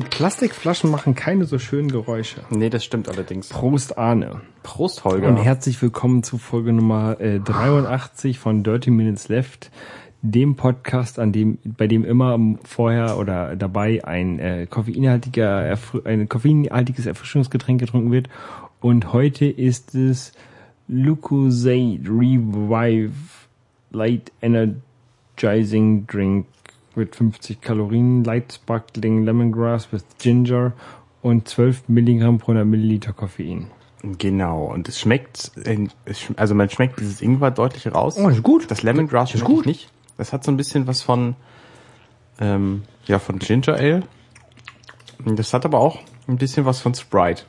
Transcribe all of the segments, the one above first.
30 minutes left. Diese Plastikflaschen machen keine so schönen Geräusche. Nee, das stimmt allerdings. Prost Arne. Prost, Holger. Und herzlich willkommen zu Folge Nummer äh, 83 von Dirty Minutes Left, dem Podcast, an dem, bei dem immer vorher oder dabei ein äh, koffeinhaltiger, ein koffeinhaltiges Erfrischungsgetränk getrunken wird. Und heute ist es Lucozade Revive Light Energizing Drink mit 50 Kalorien, Light Sparkling Lemongrass with Ginger und 12 Milligramm pro 100 Milliliter Koffein. Genau, und es schmeckt, also man schmeckt dieses Ingwer deutlich raus. Oh, ist gut. Das Lemongrass Ist gut. nicht. Das hat so ein bisschen was von, ähm, ja, von Ginger Ale. Das hat aber auch ein bisschen was von Sprite,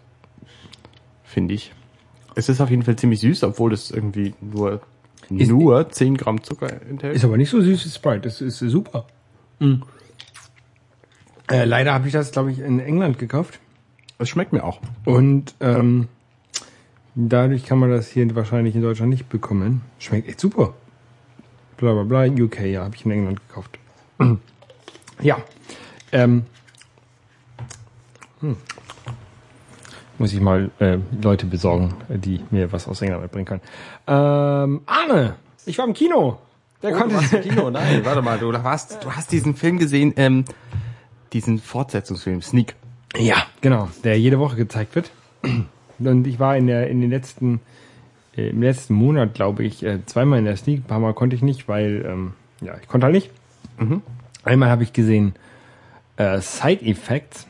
finde ich. Es ist auf jeden Fall ziemlich süß, obwohl es irgendwie nur, Ist- nur 10 Gramm Zucker enthält. Ist aber nicht so süß wie Sprite. Das ist super. Mm. Äh, leider habe ich das, glaube ich, in England gekauft. Es schmeckt mir auch. Und ähm, dadurch kann man das hier wahrscheinlich in Deutschland nicht bekommen. Schmeckt echt super. Bla bla bla. UK, ja, habe ich in England gekauft. ja. Ähm, hm. Muss ich mal äh, Leute besorgen, die mir was aus England mitbringen können. Ähm, Arne, ich war im Kino. Der Oh, konnte du warst im Kino? Nein, warte mal, du hast, du hast diesen Film gesehen, ähm, diesen Fortsetzungsfilm, Sneak. Ja, genau, der jede Woche gezeigt wird. Und ich war in der in den letzten äh, im letzten Monat, glaube ich, äh, zweimal in der Sneak. Ein paar Mal konnte ich nicht, weil ähm, ja ich konnte halt nicht. Einmal habe ich gesehen äh, Side Effects.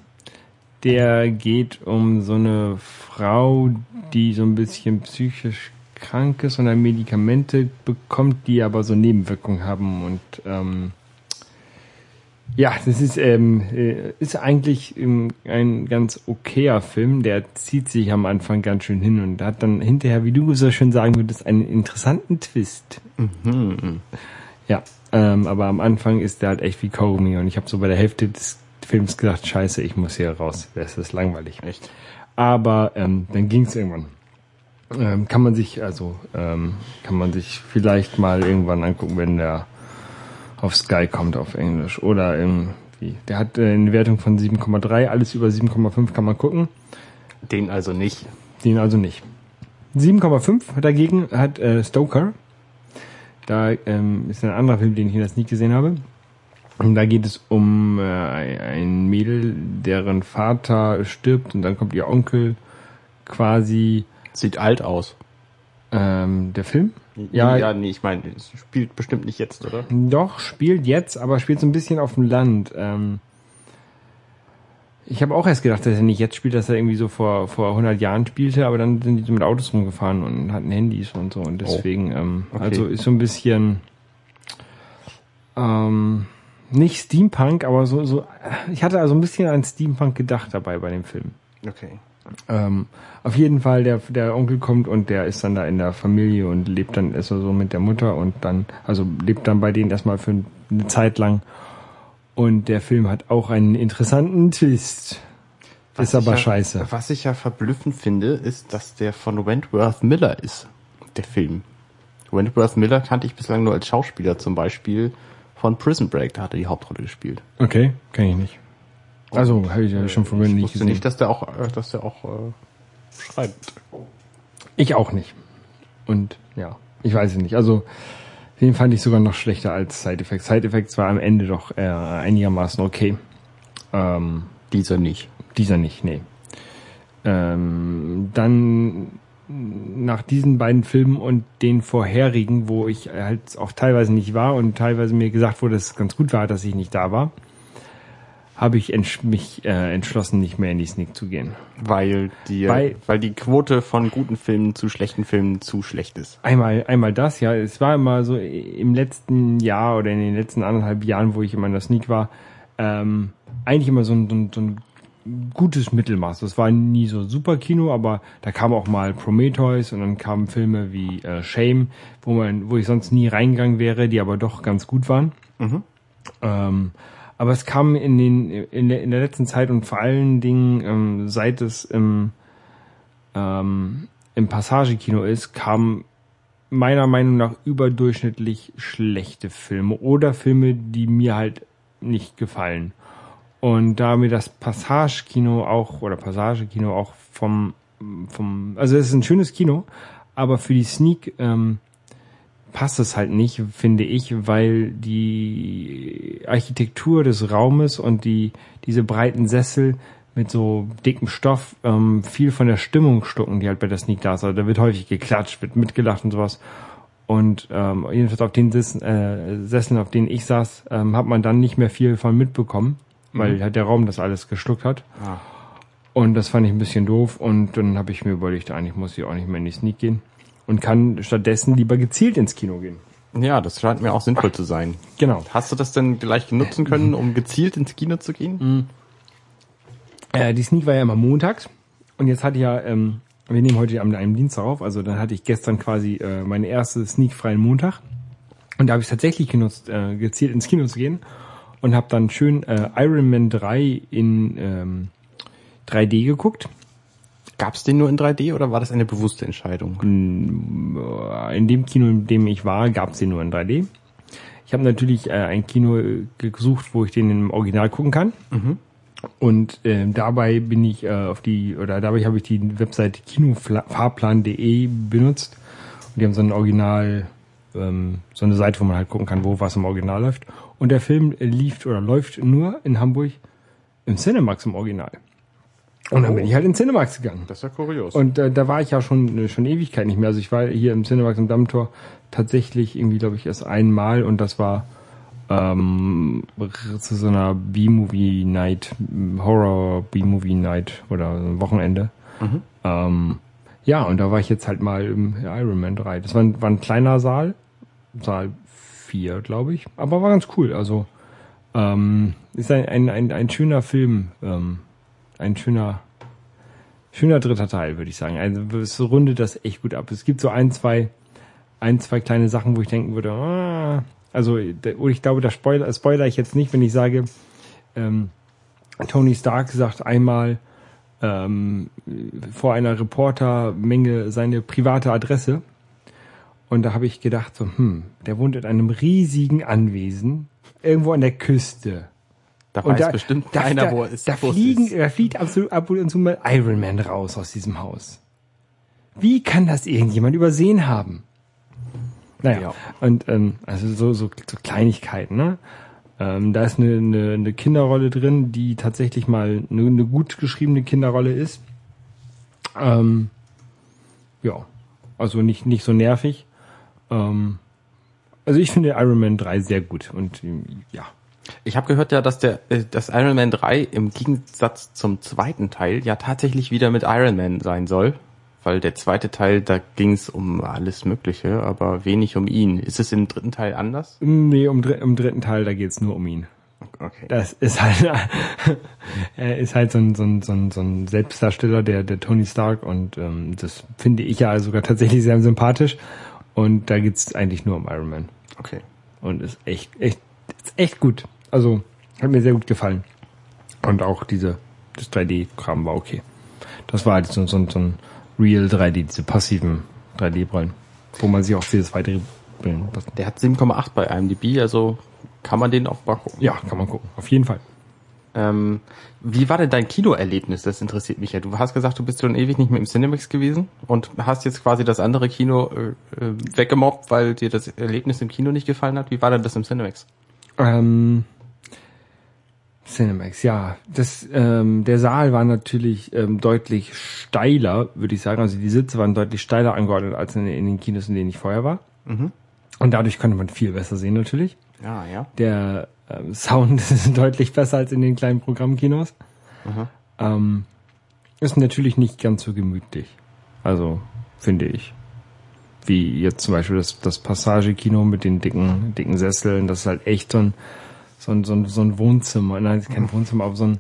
Der geht um so eine Frau, die so ein bisschen psychisch krank ist und dann Medikamente bekommt, die aber so Nebenwirkungen haben und ähm, ja, das ist, ähm, äh, ist eigentlich ähm, ein ganz okayer Film. Der zieht sich am Anfang ganz schön hin und hat dann hinterher, wie du so schön sagen würdest, einen interessanten Twist. Ja, ähm, aber am Anfang ist der halt echt wie Kaugummi und ich habe so bei der Hälfte des Films gedacht, scheiße, ich muss hier raus. Das ist langweilig. Echt? Aber ähm, dann ging es irgendwann. Ähm, kann man sich, also ähm, kann man sich vielleicht mal irgendwann angucken, wenn der auf Sky kommt auf Englisch. Oder irgendwie. Der hat äh, eine Wertung von 7,3, alles über 7,5 kann man gucken. Den also nicht. Den also nicht. 7,5 dagegen hat äh, Stoker. Da ähm, ist ein anderer Film, den ich in der Sneak gesehen habe. Und da geht es um äh, ein Mädel, deren Vater stirbt und dann kommt ihr Onkel quasi Sieht alt aus. ähm, der Film. Ja, Ja, nee, ich meine, es spielt bestimmt nicht jetzt, oder? Doch, spielt jetzt, aber spielt so ein bisschen auf dem Land. Ähm, ich habe auch erst gedacht, dass er nicht jetzt spielt, dass er irgendwie so vor, vor 100 Jahren spielte, aber dann sind die so mit Autos rumgefahren und hatten Handys und so und deswegen, ähm, okay. also ist so ein bisschen ähm, nicht Steampunk, aber so, so, ich hatte also ein bisschen an Steampunk gedacht dabei bei dem Film. Okay. Ähm, auf jeden Fall, der, der Onkel kommt und der ist dann da in der Familie und lebt dann ist er so mit der Mutter und dann, also lebt dann bei denen erstmal für eine Zeit lang. Und der Film hat auch einen interessanten Twist. ist aber ja, scheiße. Was ich ja verblüffend finde, ist, dass der von Wentworth Miller ist, der Film. Wentworth Miller kannte ich bislang nur als Schauspieler, zum Beispiel von Prison Break, da hat er die Hauptrolle gespielt. Okay, kann ich nicht. Also, habe ich ja schon von mir ich nicht wusste gesehen. nicht, dass der auch, äh, dass der auch äh, schreibt. Ich auch nicht. Und ja, ich weiß es nicht. Also, den fand ich sogar noch schlechter als Side Effects. Side Effects war am Ende doch äh, einigermaßen okay. Ähm, Dieser nicht. Dieser nicht, nee. Ähm, dann nach diesen beiden Filmen und den vorherigen, wo ich halt auch teilweise nicht war und teilweise mir gesagt wurde, dass es ganz gut war, dass ich nicht da war, habe ich entsch mich äh, entschlossen, nicht mehr in die Sneak zu gehen. Weil die, Weil- weil die Quote von guten Filmen zu schlechten Filmen zu schlecht ist. Einmal, einmal das, ja. Es war immer so im letzten Jahr oder in den letzten anderthalb Jahren, wo ich immer in der Sneak war, ähm, eigentlich immer so ein, so, ein, so ein gutes Mittelmaß. Das war nie so super Kino, aber da kam auch mal Prometheus und dann kamen Filme wie äh, Shame, wo man, wo ich sonst nie reingegangen wäre, die aber doch ganz gut waren. Ähm, aber es kam in den in der, in der letzten Zeit und vor allen Dingen ähm, seit es im ähm, im Passagekino ist, kamen meiner Meinung nach überdurchschnittlich schlechte Filme oder Filme, die mir halt nicht gefallen. Und da mir das Passage-Kino auch, oder Passage-Kino auch vom, vom, also es ist ein schönes Kino, aber für die Sneak ähm, passt es halt nicht, finde ich, weil die Architektur des Raumes und die diese breiten Sessel mit so dickem Stoff ähm, viel von der Stimmung stucken, die halt bei der Sneak da ist. Also da wird häufig geklatscht, wird mitgelacht und sowas. Und ähm, jedenfalls auf den Sitzen, äh, Sesseln, auf denen ich saß, ähm, hat man dann nicht mehr viel von mitbekommen, weil Mhm. halt der Raum das alles geschluckt hat. Ah. Und das fand ich ein bisschen doof und dann habe ich mir überlegt, eigentlich muss ich auch nicht mehr in die Sneak gehen und kann stattdessen lieber gezielt ins Kino gehen. Ja, das scheint mir auch sinnvoll zu sein. Genau. Hast du das denn gleich nutzen können, um gezielt ins Kino zu gehen? Äh, die Sneak war ja immer montags und jetzt hatte ich ja, ähm, wir nehmen heute am einem Dienstag auf, also dann hatte ich gestern quasi äh, meine erste Sneak freien Montag und da habe ich tatsächlich genutzt, äh, gezielt ins Kino zu gehen und habe dann schön äh, Iron Man 3 in ähm, 3D geguckt. Gab's den nur in 3D oder war das eine bewusste Entscheidung? Äh, In dem Kino, in dem ich war, gab es den nur in 3D. Ich habe natürlich äh, ein Kino äh, gesucht, wo ich den im Original gucken kann. Und äh, dabei bin ich äh, auf die, oder dabei habe ich die Webseite kinofahrplan.de benutzt. Und die haben so ein Original, ähm, so eine Seite, wo man halt gucken kann, wo was im Original läuft. Und der Film lief oder läuft nur in Hamburg im Cinemax im Original. Und dann bin ich halt in Cinemax gegangen. Das ist ja kurios. Und äh, da war ich ja schon äh, schon Ewigkeit nicht mehr. Also ich war hier im Cinemax im Dammtor tatsächlich irgendwie, glaube ich, erst einmal und das war ähm, zu so einer B-Movie Night, Horror B-Movie Night oder so ein Wochenende. Ähm, ja, und da war ich jetzt halt mal im Iron Man 3. Das war ein, war ein kleiner Saal, Saal 4, glaube ich, aber war ganz cool. Also ähm, ist ein, ein, ein, ein schöner Film, ähm, ein schöner schöner dritter Teil, würde ich sagen. Also es rundet das echt gut ab. Es gibt so ein, zwei, ein, zwei kleine Sachen, wo ich denken würde, ah, also ich glaube, da spoiler, spoiler ich jetzt nicht, wenn ich sage, ähm, Tony Stark sagt einmal ähm, vor einer Reportermenge seine private Adresse. Und da habe ich gedacht, so, hm, der wohnt in einem riesigen Anwesen, irgendwo an der Küste. Da Und weiß da, bestimmt da, keiner, da, wo er ist. Da fliegen, da fliegt absolut ab und zu mal Iron Man raus aus diesem Haus. Wie kann das irgendjemand übersehen haben? Naja, Ja. und ähm, also so, so, so Kleinigkeiten, ne? Ähm, da ist eine, eine, eine Kinderrolle drin, die tatsächlich mal eine, eine gut geschriebene Kinderrolle ist. Ähm, ja, also nicht, nicht so nervig. Ähm, also ich finde Iron Man 3 sehr gut und ja, Ich habe gehört ja, dass der äh, dass Iron Man 3 im Gegensatz zum zweiten Teil ja tatsächlich wieder mit Iron Man sein soll. Weil der zweite Teil, da ging es um alles Mögliche, aber wenig um ihn. Ist es im dritten Teil anders? Nee, um, im dritten Teil, da geht's nur um ihn. Okay. Das ist halt, er ist halt so ein, so ein, so ein, so ein Selbstdarsteller, der, der Tony Stark und ähm, das finde ich ja sogar tatsächlich sehr sympathisch. Und da geht's eigentlich nur um Iron Man. Okay. Und ist echt, echt, ist echt gut. Also, hat mir sehr gut gefallen. Und auch diese, das 3D-Kram war okay. Das war halt so, so, so ein Real 3D, diese passiven 3D-Brillen, wo man sich auch für das weitere Brillen passen. Der hat 7,8 bei IMDb, also kann man den auch mal gucken. Ja, kann man gucken. Auf jeden Fall. Ähm, wie war denn dein Kinoerlebnis? Das interessiert mich ja. Du hast gesagt, du bist schon ewig nicht mehr im Cinemax gewesen und hast jetzt quasi das andere Kino äh, äh, weggemobbt, weil dir das Erlebnis im Kino nicht gefallen hat. Wie war denn das im Cinemax? Ähm, Cinemax, ja. Das, ähm, der Saal war natürlich ähm, deutlich steiler, würde ich sagen. Also die Sitze waren deutlich steiler angeordnet als in, in den Kinos, in denen ich vorher war. Und dadurch konnte man viel besser sehen natürlich. Ja, ja. Der ähm, Sound ist deutlich besser als in den kleinen Programmkinos. Ähm, ist natürlich nicht ganz so gemütlich. Also, finde ich. Wie jetzt zum Beispiel das, das Passagekino mit den dicken, dicken Sesseln. Das ist halt echt so ein, so ein, so ein, so ein Wohnzimmer. Nein, kein Wohnzimmer, aber so ein,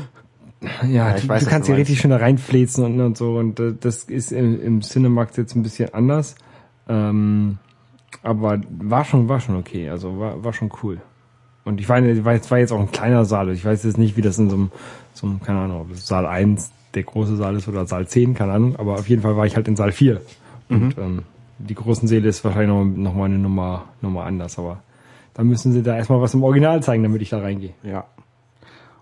ja, ich du, weiß, du kannst du hier richtig schön da reinfläzen und, und so. Und äh, das ist im, im Cinemax jetzt ein bisschen anders. Ähm, aber war schon, war schon okay. Also war, war schon cool. Und ich war, jetzt, war jetzt auch ein kleiner Saal. Ich weiß jetzt nicht, wie das in so einem, so einem keine Ahnung, ob das Saal 1 der große Saal ist oder Saal 10, keine Ahnung. Aber auf jeden Fall war ich halt in Saal 4. Und ähm, die großen Säle ist wahrscheinlich noch, noch mal eine Nummer, Nummer anders. Aber dann müssen sie da erstmal was im Original zeigen, damit ich da reingehe. Ja.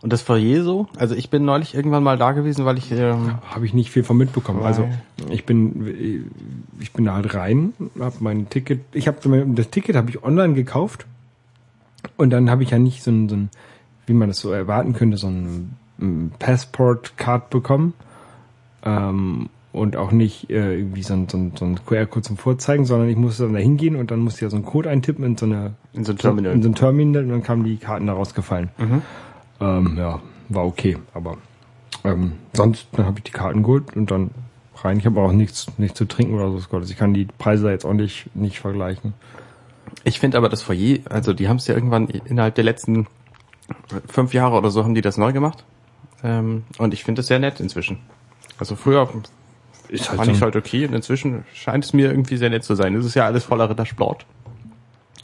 Und das Foyer so? Also ich bin neulich irgendwann mal da gewesen, weil ich ähm, Habe ich nicht viel von mitbekommen. Also ich bin ich bin da halt rein, habe mein Ticket, ich habe das Ticket habe ich online gekauft und dann habe ich ja nicht so ein, so ein wie man das so erwarten könnte, so ein, ein Passport-Card bekommen ähm, und auch nicht äh, irgendwie so ein, so ein, so ein QR-Code zum Vorzeigen, sondern ich musste dann da hingehen und dann musste ich ja so einen Code eintippen in so eine in so ein Terminal. in so ein Terminal und dann kamen die Karten da rausgefallen. Ähm, ja, war okay, aber ähm, sonst dann habe ich die Karten geholt und dann rein. Ich habe auch nichts, nichts zu trinken oder so. Also ich kann die Preise da jetzt auch nicht, nicht vergleichen. Ich finde aber das Foyer, also die haben es ja irgendwann innerhalb der letzten fünf Jahre oder so haben die das neu gemacht. Ähm, und ich finde es sehr nett inzwischen. Also früher Ist fand ich es halt okay und inzwischen scheint es mir irgendwie sehr nett zu sein. Es ist ja alles voller Rittersport.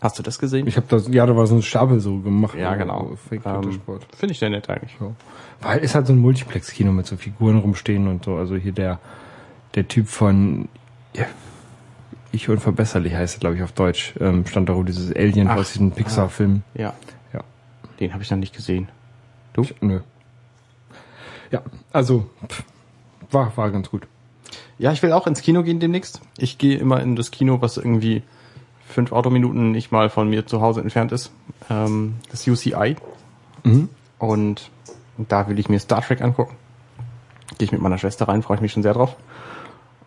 Hast du das gesehen? ich habe das, ja, da war so ein Stapel so gemacht. ja, äh, genau. Fake Ähm, finde ich sehr nett eigentlich. So. Weil es hat so ein Multiplex-Kino mit so Figuren rumstehen und so. Also hier der, der Typ von ja, Ich unverbesserlich heißt er, glaube ich, auf Deutsch. Ähm, stand da rum dieses Alien Ach. aus diesem Pixar-Film. Ja. Ja. Den habe ich noch nicht gesehen. Du? Nö. Ja, also pff, war, war ganz gut. Ja, ich will auch ins Kino gehen demnächst. Ich gehe immer in das Kino, was irgendwie fünf Autominuten nicht mal von mir zu Hause entfernt ist. Ähm, das UCI. Mhm. Und da will ich mir Star Trek angucken. Gehe ich mit meiner Schwester rein, freue ich mich schon sehr drauf.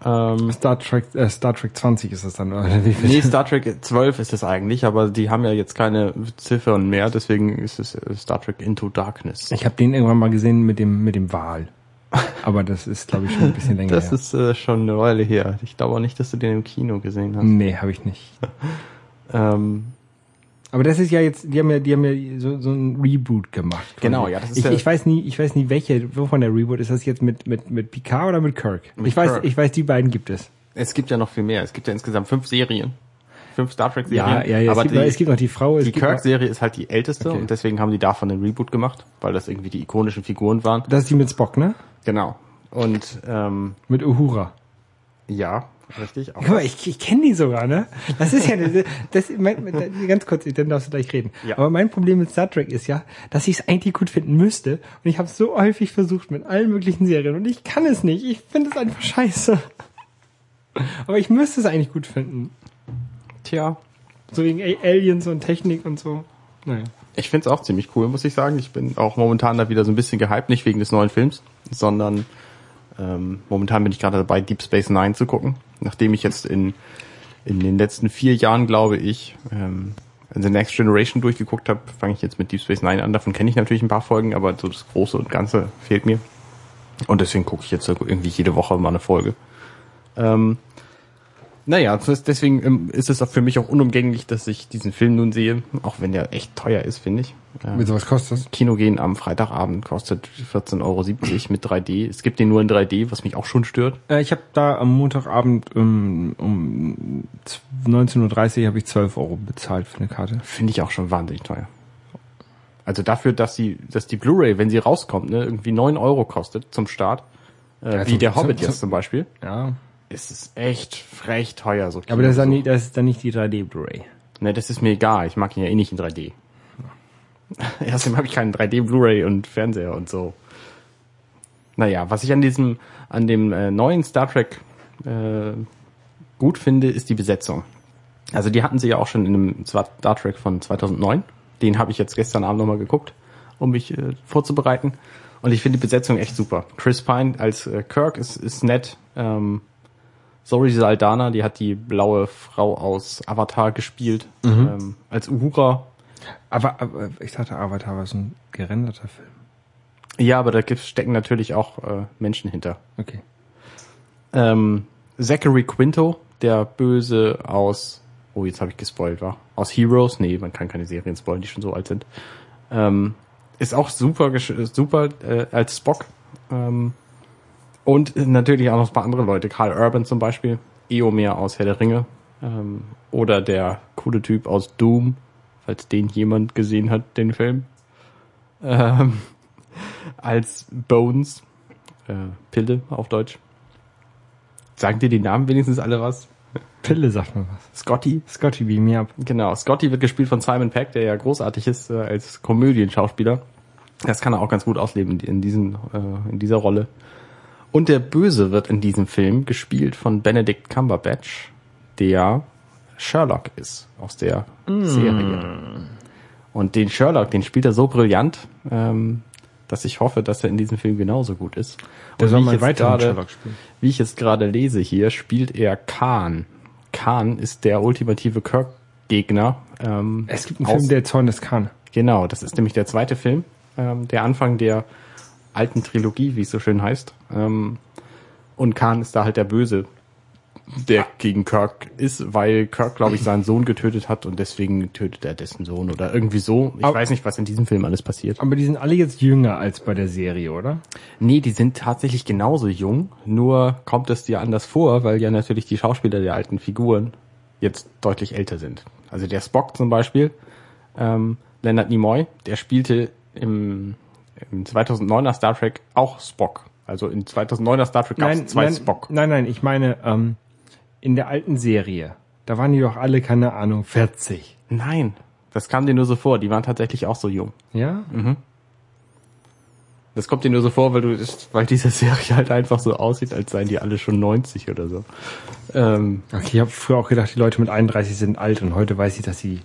Ähm, Star Trek, äh, Star Trek 20 ist das dann, oder wie viel? nee, Star Trek 12 ist es eigentlich, aber die haben ja jetzt keine Ziffern mehr, deswegen ist es äh, Star Trek Into Darkness. Ich habe den irgendwann mal gesehen mit dem mit dem Wal. Aber das ist, glaube ich, schon ein bisschen länger Das her. ist äh, schon eine Weile her. Ich glaube auch nicht, dass du den im Kino gesehen hast. nee, habe ich nicht. Ähm, Aber das ist ja jetzt, die haben ja, die haben ja so, so ein Reboot gemacht. Genau, ja, das ist ich, ja- ich weiß nie, ich weiß nie welche, wovon der Reboot ist. Das jetzt mit mit mit Picard oder mit Kirk? Mit ich weiß, Kirk. ich weiß, die beiden gibt es. Es gibt ja noch viel mehr. Es gibt ja insgesamt fünf Serien. Fünf Star Trek Serien. Ja, ja, ja. Aber es, gibt, die, es gibt noch die Frau. Die gibt noch, Kirk-Serie ist halt die älteste Okay. und deswegen haben die davon einen Reboot gemacht, weil das irgendwie die ikonischen Figuren waren. das ist die mit Spock, ne? Genau. Und ähm, Mit Uhura. ja, richtig. Auch. Guck mal, ich, ich kenne die sogar, ne? Das ist ja, das, das mein, ganz kurz, dann darfst du gleich reden. Ja. Aber mein Problem mit Star Trek ist ja, dass ich es eigentlich gut finden müsste. Und ich habe es so häufig versucht mit allen möglichen Serien und ich kann es nicht. Ich finde es einfach scheiße. Aber ich müsste es eigentlich gut finden. Tja, So wegen Aliens und Technik und so. Naja. Ich find's auch ziemlich cool, muss ich sagen. Ich bin auch momentan da wieder so ein bisschen gehypt, nicht wegen des neuen Films, sondern ähm, momentan bin ich gerade dabei, Deep Space Nine zu gucken. Nachdem ich jetzt in, in den letzten vier Jahren, glaube ich, ähm, The Next Generation durchgeguckt habe, fange ich jetzt mit Deep Space Nine an. Davon kenne ich natürlich ein paar Folgen, aber so das Große und Ganze fehlt mir. Und deswegen gucke ich jetzt irgendwie jede Woche mal eine Folge. Ähm, naja, deswegen ähm, ist es auch für mich auch unumgänglich, dass ich diesen Film nun sehe, auch wenn der echt teuer ist, finde ich. Ähm, Mit sowas kostet das? Kino gehen am Freitagabend kostet 14,70 Euro mit 3D. Es gibt den nur in 3D, was mich auch schon stört. Äh, ich habe da am Montagabend um, um 19.30 Uhr habe ich 12 Euro bezahlt für eine Karte. Finde ich auch schon wahnsinnig teuer. Also dafür, dass die, dass die Blu-ray, wenn sie rauskommt, ne, irgendwie 9 Euro kostet zum Start, äh, Ja, wie zum- der Hobbit zum- jetzt zum Beispiel, Ja. Ist es echt frech teuer. So Aber das ist dann Kino- nicht, das ist dann nicht die 3D Blu-ray. Ne, das ist mir egal. Ich mag ihn ja eh nicht in 3D. Erstens habe ich keinen 3D Blu-ray und Fernseher und so. Naja, was ich an diesem, an dem äh, neuen Star Trek äh, gut finde, ist die Besetzung. Also die hatten sie ja auch schon in einem Star Trek von 2009. Den habe ich jetzt gestern Abend nochmal geguckt, um mich äh, vorzubereiten. Und ich finde die Besetzung echt super. Chris Pine als äh, Kirk ist, ist nett. Ähm, Zoe Saldana, die hat die blaue Frau aus Avatar gespielt. Ähm, als Uhura. Aber, aber ich dachte, Avatar war so ein gerenderter Film. Ja, aber da stecken natürlich auch äh, Menschen hinter. Okay. Ähm, Zachary Quinto, der Böse aus, oh, jetzt habe ich gespoilt, war aus Heroes. Nee, man kann keine Serien spoilen, die schon so alt sind. Ähm, ist auch super, super äh, als Spock. Ähm, und natürlich auch noch ein paar andere Leute. Karl Urban zum Beispiel, Eomer aus Herr der Ringe. Ähm, oder der coole Typ aus Doom, falls den jemand gesehen hat, den Film. Ähm, als Bones, äh, Pille auf Deutsch. Sagen dir die Namen wenigstens alle was? Pille sagt man was. Scotty. Scotty, beam me up. Genau, Scotty wird gespielt von Simon Peck, der ja großartig ist äh, als Komödienschauspieler. Das kann er auch ganz gut ausleben in, diesen, äh, in dieser Rolle. Und der Böse wird in diesem Film gespielt von Benedict Cumberbatch, der Sherlock ist aus der Serie. Und den Sherlock, den spielt er so brillant, ähm, dass ich hoffe, dass er in diesem Film genauso gut ist. Der Und soll wie ich spielen. Wie ich jetzt gerade lese hier, spielt er Khan. Khan ist der ultimative Kirk-Gegner. Ähm, Es gibt einen Film, der Zorn des Khan. Genau, das ist nämlich der zweite Film, ähm, der Anfang der alten Trilogie, wie es so schön heißt. Ähm, und Khan ist da halt der Böse, der gegen Kirk ist, weil Kirk, glaube ich, seinen Sohn getötet hat und deswegen tötet er dessen Sohn oder irgendwie so. Ich Aber- weiß nicht, was in diesem Film alles passiert. Aber die sind alle jetzt jünger als bei der Serie, oder? Nee, die sind tatsächlich genauso jung, nur kommt es dir anders vor, weil ja natürlich die Schauspieler der alten Figuren jetzt deutlich älter sind. Also der Spock zum Beispiel, ähm, Leonard Nimoy, der spielte im, im 2009er Star Trek auch Spock. Also in 2009er Star Trek gab es zwei nein, Spock. nein, nein, ich meine, ähm, in der alten Serie, da waren die doch alle, keine Ahnung, 40. Nein, das kam dir nur so vor. Die waren tatsächlich auch so jung. Ja? Das kommt dir nur so vor, weil du, weil diese Serie halt einfach so aussieht, als seien die alle schon 90 oder so. Ähm, Okay, ich habe früher auch gedacht, die Leute mit 31 sind alt und heute weiß ich, dass sie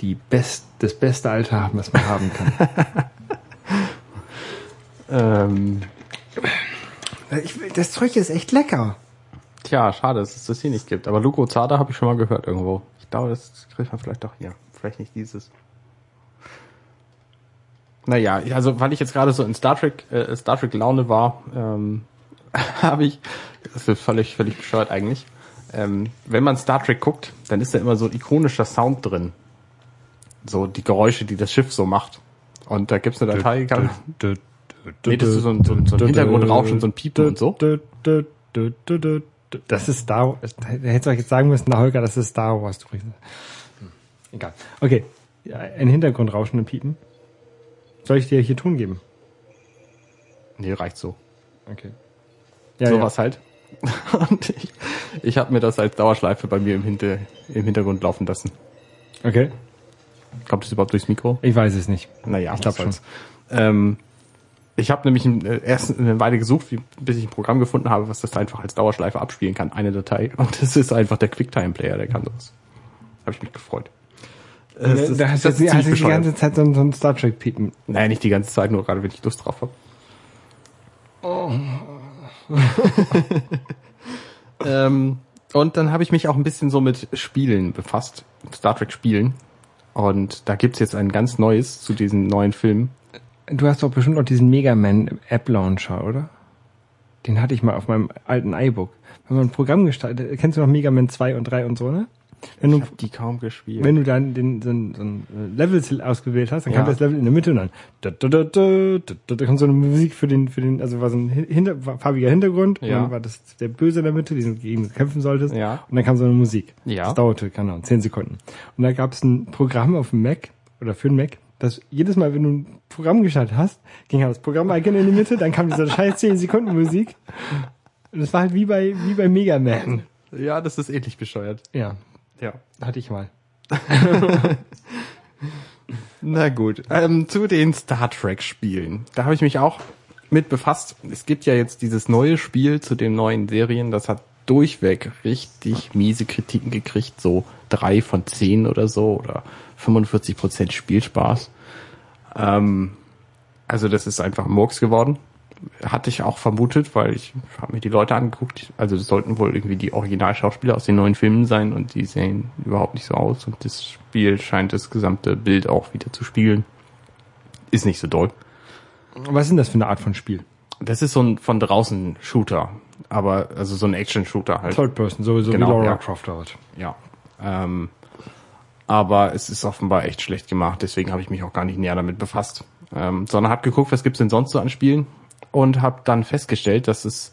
die best, das beste Alter haben, was man haben kann. ähm, ich, das Zeug ist echt lecker. Tja, schade, dass es das hier nicht gibt. Aber Luco Zada habe ich schon mal gehört irgendwo. Ich glaube, das kriegt man vielleicht doch hier. Vielleicht nicht dieses. Naja, also weil ich jetzt gerade so in Star Trek, äh, Star Trek Laune war, ähm, habe ich, das ist völlig, völlig bescheuert eigentlich. Ähm, wenn man Star Trek guckt, dann ist da immer so ein ikonischer Sound drin. So die Geräusche, die das Schiff so macht. Und da gibt's eine Datei, kann, Nee, das ist so ein- so ein- so ein Hintergrundrauschen, so ein Piepen und so. Das ist Star Wars. Da hättest du euch jetzt sagen müssen, na Holger, das ist Star Wars. Du kriegst- Hm, Egal. Okay. Ja, ein Hintergrundrauschen und Piepen. Soll ich dir hier Ton geben? nee, reicht so. Okay. Ja, sowas halt. Und ich, ich habe mir das als Dauerschleife bei mir im, Hinter, im Hintergrund laufen lassen. ja. Okay. Kommt das überhaupt durchs Mikro? Ich weiß es nicht. Naja, Ich glaub was soll's. Ähm, ich habe nämlich äh, erst eine Weile gesucht, wie, bis ich ein Programm gefunden habe, was das einfach als Dauerschleife abspielen kann, eine Datei. Und das ist einfach der QuickTime-Player, der kann das. Habe ich mich gefreut. Äh, das ist- da hast das du die ganze Zeit so ein, Star Trek Piepen. Nein, nicht die ganze Zeit, nur gerade wenn ich Lust drauf habe. ähm, und dann habe ich mich auch ein bisschen so mit Spielen befasst, Star Trek Spielen. Und da gibt's jetzt ein ganz neues zu diesen neuen Filmen. Du hast doch bestimmt auch diesen Mega Man App Launcher, oder? Den hatte ich mal auf meinem alten iBook. Wenn man ein Programm gestaltet, kennst du noch Mega Man 2 und 3 und so, ne? Wenn du, Ich habe die kaum gespielt. wenn du dann den, so ein, so ein Level ausgewählt hast, dann Ja. kam das Level in der Mitte und dann da, da, da, da, da, da, da kommt so eine Musik für den, für den, also war so ein hinter, farbiger Hintergrund und Ja. dann war das der Böse in der Mitte, den du gegen kämpfen solltest. Ja. Und dann kam so eine Musik. Ja. Das dauerte, keine Ahnung, 10 Sekunden. Und da gab es ein Programm auf dem Mac oder für den Mac, das jedes Mal, wenn du ein Programm gestartet hast, ging halt das Programm-Icon in die Mitte, dann kam diese scheiß 10 Sekunden Musik. Und das war halt wie bei, wie bei Mega Man. ja, das ist ähnlich bescheuert. Ja, Ja. hatte ich mal. Na gut, ähm, zu den Star Trek Spielen. Da habe ich mich auch mit befasst. Es gibt ja jetzt dieses neue Spiel zu den neuen Serien, das hat durchweg richtig miese Kritiken gekriegt, so drei von zehn oder so oder 45 Prozent Spielspaß. Ähm, also das ist einfach Murks geworden. Hatte ich auch vermutet, weil ich habe mir die Leute angeguckt. Also das sollten wohl irgendwie die Originalschauspieler aus den neuen Filmen sein und die sehen überhaupt nicht so aus. Und das Spiel scheint das gesamte Bild auch wieder zu spiegeln. Ist nicht so doll. Was ist denn das für eine Art von Spiel? Das ist so ein von draußen Shooter, aber also so ein Action-Shooter halt. Third Person, sowieso Genau, wie Laura ja. Croft halt. Ja. Ähm, aber es ist offenbar echt schlecht gemacht, deswegen habe ich mich auch gar nicht näher damit befasst. Ähm, sondern habe geguckt, was gibt's denn sonst so an Spielen und habe dann festgestellt, dass es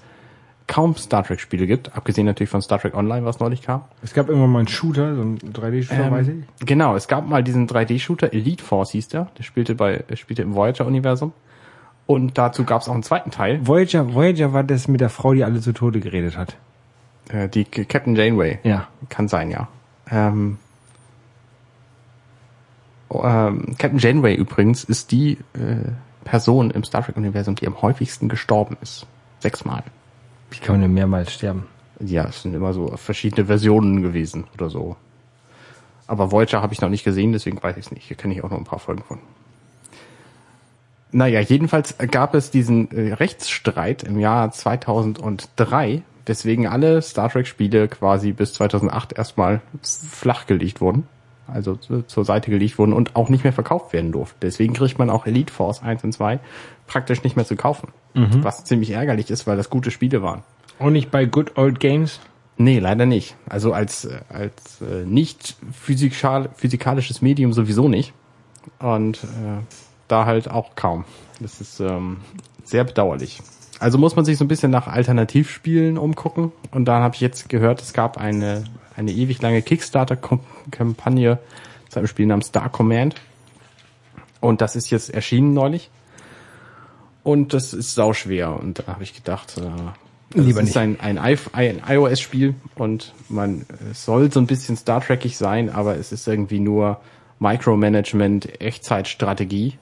kaum Star Trek Spiele gibt, abgesehen natürlich von Star Trek Online, was neulich kam. Es gab irgendwann mal einen Shooter, so einen 3D-Shooter, weiß ich. Ähm, genau, es gab mal diesen 3D-Shooter, Elite Force hieß der, der spielte bei der spielte im Voyager-Universum. Und dazu gab es auch einen zweiten Teil. Voyager, Voyager war das mit der Frau, die alle zu Tode geredet hat. Äh, die Captain Janeway. Ja. Kann sein, ja. Ähm, ähm, Captain Janeway übrigens ist die äh, Person im Star Trek-Universum, die am häufigsten gestorben ist. Sechsmal. Wie kann man denn mehrmals sterben? Ja, es sind immer so verschiedene Versionen gewesen oder so. Aber Voyager habe ich noch nicht gesehen, deswegen weiß ich es nicht. Hier kenne ich auch noch ein paar Folgen von. Naja, jedenfalls gab es diesen äh, Rechtsstreit im Jahr 2003, weswegen alle Star Trek-Spiele quasi bis 2008 erstmal flachgelegt wurden. Also zu- zur Seite gelegt wurden und auch nicht mehr verkauft werden durften. Deswegen kriegt man auch Elite Force 1 und 2 praktisch nicht mehr zu kaufen. Was ziemlich ärgerlich ist, weil das gute Spiele waren. Auch nicht bei Good Old Games? Nee, leider nicht. Also als, äh, als äh, nicht physikal, physikalisches Medium sowieso nicht. Und äh, da halt auch kaum. Das ist ähm, sehr bedauerlich. Also muss man sich so ein bisschen nach Alternativspielen umgucken. Und dann habe ich jetzt gehört, es gab eine, eine ewig lange Kickstarter-Kampagne zu einem Spiel namens Star Command. Und das ist jetzt erschienen neulich. Und das ist sauschwer. Und da habe ich gedacht, äh, Lieber es ist nicht. ein, ein, ein iOS-Spiel und man soll so ein bisschen Star Trekig sein, aber es ist irgendwie nur Micromanagement, Echtzeitstrategie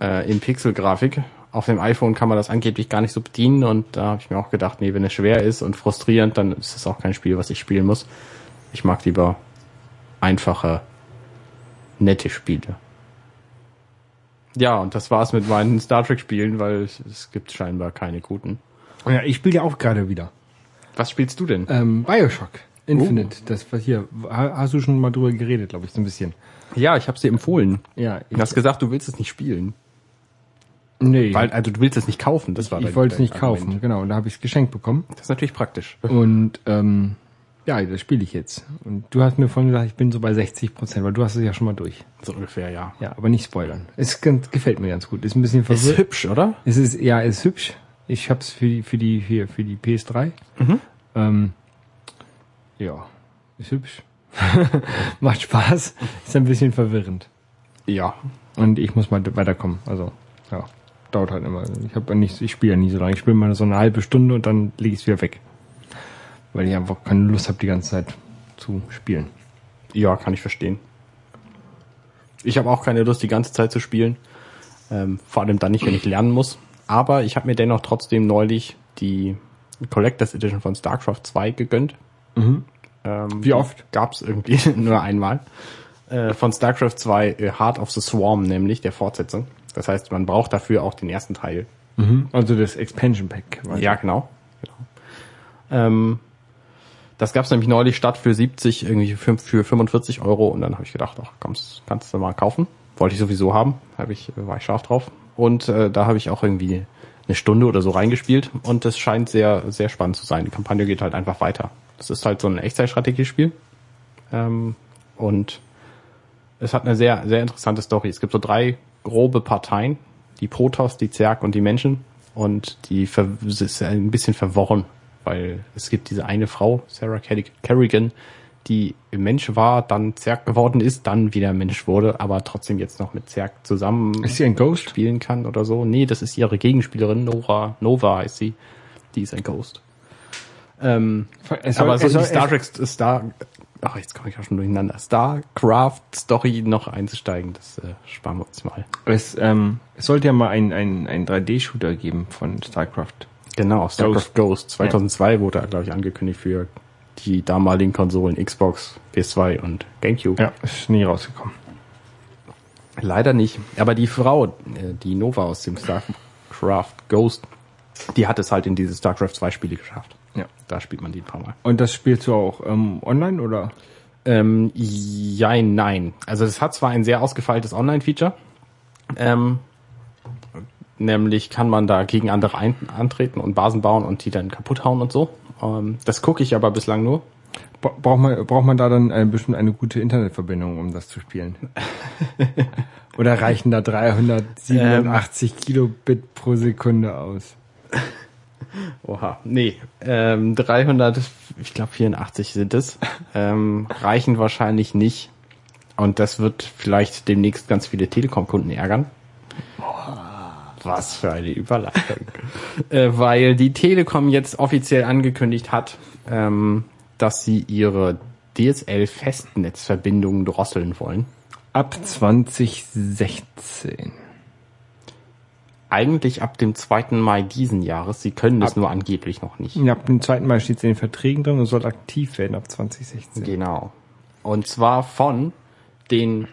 äh, in Pixelgrafik. Auf dem iPhone kann man das angeblich gar nicht so bedienen und da habe ich mir auch gedacht, nee, wenn es schwer ist und frustrierend, dann ist es auch kein Spiel, was ich spielen muss. Ich mag lieber einfache, nette Spiele. Ja, und das war's mit meinen Star Trek Spielen, weil es, es gibt scheinbar keine guten. Ja, ich spiele ja auch gerade wieder. Was spielst du denn? Ähm, Bioshock Infinite. Das was hier. ha- Hast du schon mal drüber geredet, glaube ich, so ein bisschen. Ja, ich habe dir empfohlen. Ja, ich, Du hast gesagt, du willst es nicht spielen. Nee, Weil, also du willst es nicht kaufen, das war ich dein- wollte es nicht kaufen, Argument. genau. Und da habe ich es geschenkt bekommen. Das ist natürlich praktisch. Und ähm, ja, das spiele ich jetzt. Und du hast mir vorhin gesagt, ich bin so bei 60 Prozent, weil du hast es ja schon mal durch. So ungefähr, ja. Ja, aber nicht spoilern. Es ganz, gefällt mir ganz gut. Ist ein bisschen Ist verwirrt. hübsch, oder? Es ist, ja, ist hübsch. Ich hab's für die, für die, hier, für die PS3. Ähm, ja, ist hübsch. Macht Spaß. Ist ein bisschen verwirrend. Ja. Und ich muss mal weiterkommen. Also, ja, dauert halt immer. Ich habe nicht, ich spiele ja nie so lange. Ich spiele mal so eine halbe Stunde und dann lege ich es wieder weg. Weil ich einfach keine Lust habe, die ganze Zeit zu spielen. Ja, kann ich verstehen. Ich habe auch keine Lust, die ganze Zeit zu spielen. Ähm, vor allem dann nicht, wenn ich lernen muss. Aber ich habe mir dennoch trotzdem neulich die Collectors Edition von StarCraft 2 gegönnt. Ähm, Wie oft? Gab's irgendwie nur einmal. Äh, von StarCraft 2 äh, Heart of the Swarm, nämlich der Fortsetzung. Das heißt, man braucht dafür auch den ersten Teil. Also das Expansion Pack. Ja, genau. genau. Ähm, das gab's nämlich neulich statt für 70, irgendwie für, für 45 Euro und dann habe ich gedacht, ach kommst, kannst du mal kaufen. Wollte ich sowieso haben, hab ich, war ich scharf drauf. Und äh, da habe ich auch irgendwie eine Stunde oder so reingespielt und das scheint sehr, sehr spannend zu sein. Die Kampagne geht halt einfach weiter. Das ist halt so ein Echtzeitstrategiespiel. Ähm, und es hat eine sehr, sehr interessante Story. Es gibt so drei grobe Parteien. Die Protoss, die Zerg und die Menschen. Und die ist ein bisschen verworren, weil es gibt diese eine Frau, Sarah Kerrig- Kerrigan, die Mensch war, dann Zerg geworden ist, dann wieder Mensch wurde, aber trotzdem jetzt noch mit Zerg zusammen Ist sie ein Ghost? spielen kann oder so. Nee, das ist ihre Gegenspielerin, Nora, Nova heißt sie. Die ist ein Ghost. Ähm, soll- aber so soll- die Star Trek, Star, ach, jetzt komme ich auch schon durcheinander. StarCraft Story noch einzusteigen, das äh, sparen wir uns mal. Es, ähm, es sollte ja mal ein, ein, ein 3D-Shooter geben von StarCraft. Genau, StarCraft Ghost. 2002 wurde er, glaube ich, angekündigt für die damaligen Konsolen Xbox, PS2 und GameCube. Ja, ist nie rausgekommen. Leider nicht. Aber die Frau, äh, die Nova aus dem StarCraft Ghost, die hat es halt in diese StarCraft 2 Spiele geschafft. Ja. Da spielt man die ein paar Mal. Und das spielst du auch ähm, online oder? Ähm, jein, nein. Also es hat zwar ein sehr ausgefeiltes Online-Feature, ähm, nämlich kann man da gegen andere ein antreten und Basen bauen und die dann kaputt hauen und so. Ähm, das gucke ich aber bislang nur. Bra- Braucht man, braucht man da dann ein bisschen eine gute Internetverbindung, um das zu spielen? Oder reichen da 387 Kilobit pro Sekunde aus? Oha, nee, ähm, 300, ich glaube 84 sind es, ähm, reichen wahrscheinlich nicht. Und das wird vielleicht demnächst ganz viele Telekom-Kunden ärgern. Was für eine Überleitung. äh, weil die Telekom jetzt offiziell angekündigt hat, ähm, dass sie ihre DSL-Festnetzverbindungen drosseln wollen. Ab 2016. Eigentlich ab dem 2. Mai diesen Jahres. Sie können es Ab- nur angeblich noch nicht. Ab dem zweiten Mal steht es in den Verträgen drin und soll aktiv werden ab 2016. Genau. Und zwar von den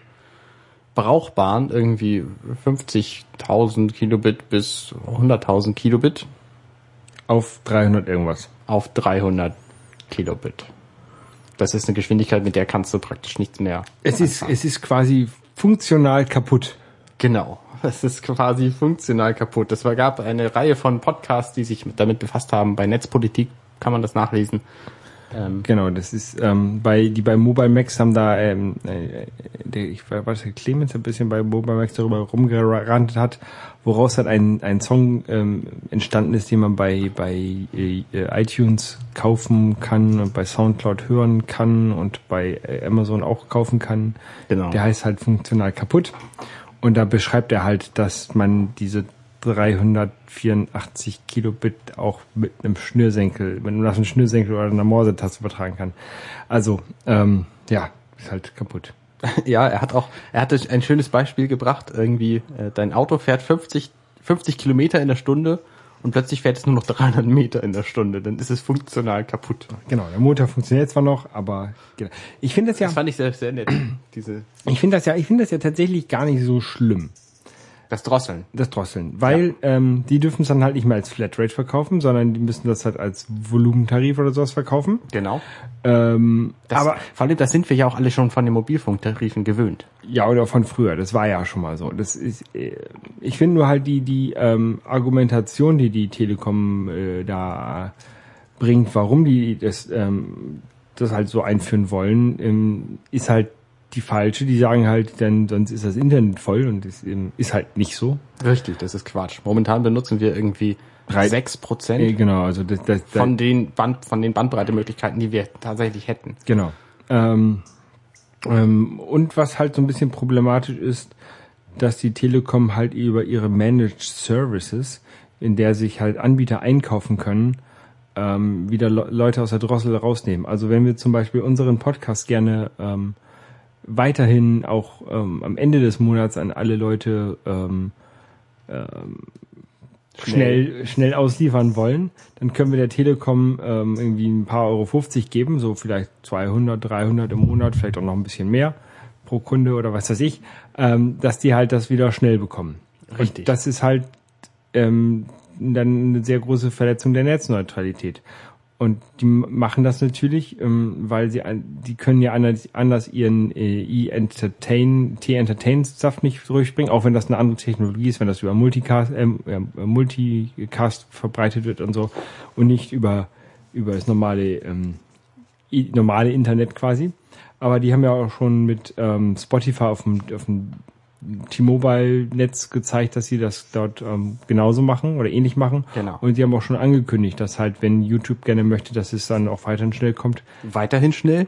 brauchbaren irgendwie 50.000 Kilobit bis 100.000 Kilobit Auf 300 irgendwas. auf 300 Kilobit. Das ist eine Geschwindigkeit, mit der kannst du praktisch nichts mehr. Es ist, es ist quasi funktional kaputt. Genau. Es ist quasi funktional kaputt. Es gab eine Reihe von Podcasts, die sich mit- damit befasst haben. Bei Netzpolitik kann man das nachlesen. Ähm, Genau, das ist ähm, bei die bei Mobile Max haben da ähm, äh, der ich weiß der Clemens ein bisschen bei Mobile Max darüber rumgerantet hat, woraus halt ein ein Song ähm, entstanden ist, den man bei bei äh, iTunes kaufen kann und bei SoundCloud hören kann und bei äh, Amazon auch kaufen kann. Genau. Der heißt halt funktional kaputt und da beschreibt er halt, dass man diese 384 Kilobit auch mit einem Schnürsenkel, mit einem Schnürsenkel oder einer Morsetaste übertragen kann. Also, ähm, ja, ist halt kaputt. Ja, er hat auch, er hatte ein schönes Beispiel gebracht. Irgendwie, äh, dein Auto fährt 50, 50 Kilometer in der Stunde und plötzlich fährt es nur noch 300 Meter in der Stunde. Dann ist es funktional kaputt. Genau, der Motor funktioniert zwar noch, aber genau. ich finde das ja, Das fand ich sehr, sehr nett. Diese, ich finde das ja, ich finde das ja tatsächlich gar nicht so schlimm. Das Drosseln. das Drosseln, weil ähm, die dürfen es dann halt nicht mehr als Flatrate verkaufen, sondern die müssen das halt als Volumentarif oder sowas verkaufen. Genau. Ähm, Das, aber vor allem, das sind wir ja auch alle schon von den Mobilfunktarifen gewöhnt. Ja, oder von früher. Das war ja schon mal so. Das ist, äh, ich finde nur halt die die ähm, Argumentation, die die Telekom äh, da bringt, warum die das ähm, das halt so einführen wollen, ähm, ist halt die falsche. Die sagen halt, dann sonst ist das Internet voll und ähm, ist halt nicht so. Richtig, das ist Quatsch. Momentan benutzen wir irgendwie sechs Äh, Prozent genau, also das, das, das von den Band, von den Bandbreitemöglichkeiten, die wir tatsächlich hätten. Genau. Ähm, ähm, und was halt so ein bisschen problematisch ist, dass die Telekom halt über ihre Managed Services, in der sich halt Anbieter einkaufen können, ähm, wieder Le Leute aus der Drossel rausnehmen. Also wenn wir zum Beispiel unseren Podcast gerne ähm, weiterhin auch ähm, am Ende des Monats an alle Leute ähm, ähm, schnell, schnell ausliefern wollen, dann können wir der Telekom ähm, irgendwie ein paar Euro 50 geben, so vielleicht 200, 300 im Monat, vielleicht auch noch ein bisschen mehr pro Kunde oder was weiß ich, ähm, dass die halt das wieder schnell bekommen. Richtig. Und das ist halt ähm, dann eine sehr große Verletzung der Netzneutralität. Und die machen das natürlich, ähm, weil sie, die können ja anders, ihren äh, E-Entertain, T-Entertain-Stuff nicht durchbringen, auch wenn das eine andere Technologie ist, wenn das über Multicast, ja, Multicast verbreitet wird und so und nicht über, über das normale, ähm, normale Internet quasi. Aber die haben ja auch schon mit ähm, Spotify auf dem, auf dem T-Mobile-Netz gezeigt, dass sie das dort ähm, genauso machen oder ähnlich machen. Genau. Und die haben auch schon angekündigt, dass halt, wenn YouTube gerne möchte, dass es dann auch weiterhin schnell kommt, Weiterhin schnell?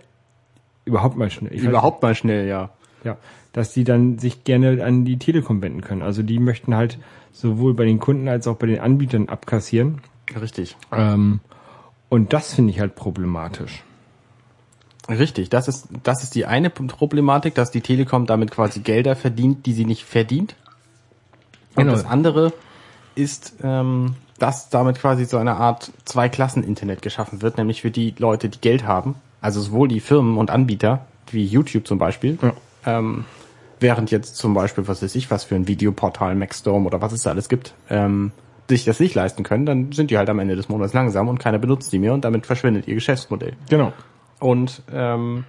überhaupt mal schnell. Ich Überhaupt mal schnell, ja. ja, dass die dann sich gerne an die Telekom wenden können. Also die möchten halt sowohl bei den Kunden als auch bei den Anbietern abkassieren. Richtig. Ähm, und das finde ich halt problematisch. Richtig, das ist, das ist die eine Problematik, dass die Telekom damit quasi Gelder verdient, die sie nicht verdient. Und Genau. das andere ist, ähm, dass damit quasi so eine Art Zwei-Klassen-Internet geschaffen wird, nämlich für die Leute, die Geld haben, also sowohl die Firmen und Anbieter, wie YouTube zum Beispiel, Ja. ähm, während jetzt zum Beispiel, was weiß ich, was für ein Videoportal, Maxstorm oder was es da alles gibt, ähm, sich das nicht leisten können, dann sind die halt am Ende des Monats langsam und keiner benutzt die mehr und damit verschwindet ihr Geschäftsmodell. Genau. Und ähm,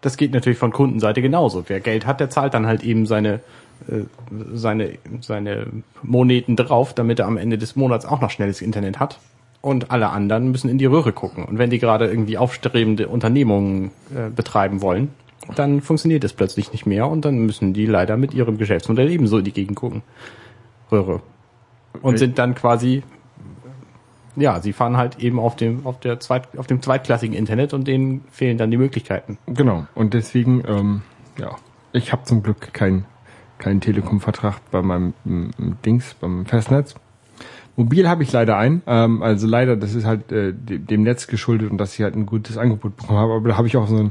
das geht natürlich von Kundenseite genauso. Wer Geld hat, der zahlt dann halt eben seine äh, seine seine Moneten drauf, damit er am Ende des Monats auch noch schnelles Internet hat. Und alle anderen müssen in die Röhre gucken. Und wenn die gerade irgendwie aufstrebende Unternehmungen äh, betreiben wollen, dann funktioniert das plötzlich nicht mehr und dann müssen die leider mit ihrem Geschäftsmodell ebenso in die Gegend gucken. Röhre. Und Okay. sind dann quasi ja, sie fahren halt eben auf dem, auf der zweit, auf dem zweitklassigen Internet und denen fehlen dann die Möglichkeiten. Genau. Und deswegen, ähm, ja, ich habe zum Glück kein, keinen Telekom-Vertrag bei meinem m, m, Dings, beim Festnetz. Mobil habe ich leider einen. Ähm, also leider, das ist halt äh, dem Netz geschuldet und dass ich halt ein gutes Angebot bekommen habe. Aber da habe ich auch so ein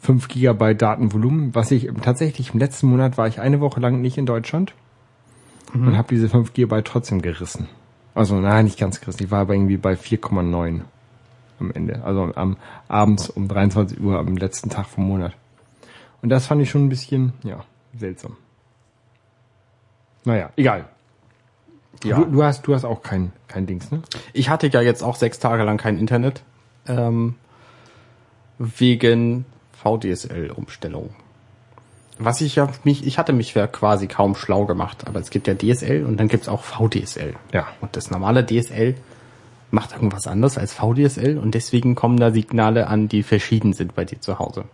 5 Gigabyte Datenvolumen, was ich tatsächlich im letzten Monat war ich eine Woche lang nicht in Deutschland mhm. und habe diese 5 Gigabyte trotzdem gerissen. Also nein, nicht ganz gerissen. Ich war aber irgendwie bei 4,9 am Ende. Also am abends um 23 Uhr am letzten Tag vom Monat. Und das fand ich schon ein bisschen, ja, seltsam. Naja, egal. Ja. Du, du, hast, du hast auch kein, kein Dings, ne? Ich hatte ja jetzt auch sechs Tage lang kein Internet. Ähm, wegen VDSL-Umstellung. Was ich ja mich, ich hatte mich ja quasi kaum schlau gemacht, aber es gibt ja DSL und dann gibt's auch VDSL. Ja. Und das normale DSL macht irgendwas anderes als VDSL und deswegen kommen da Signale an, die verschieden sind bei dir zu Hause.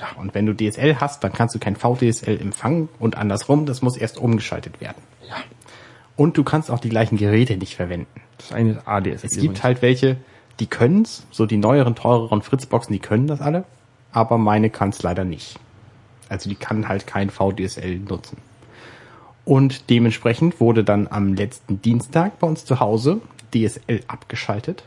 Ja, und wenn du DSL hast, dann kannst du kein VDSL empfangen und andersrum, das muss erst umgeschaltet werden. Ja. Und du kannst auch die gleichen Geräte nicht verwenden. Das eine ist ADSL. Es gibt halt welche, die können's, so die neueren, teureren Fritzboxen, die können das alle, aber meine kann's leider nicht. Also die kann halt kein VDSL nutzen. Und dementsprechend wurde dann am letzten Dienstag bei uns zu Hause DSL abgeschaltet.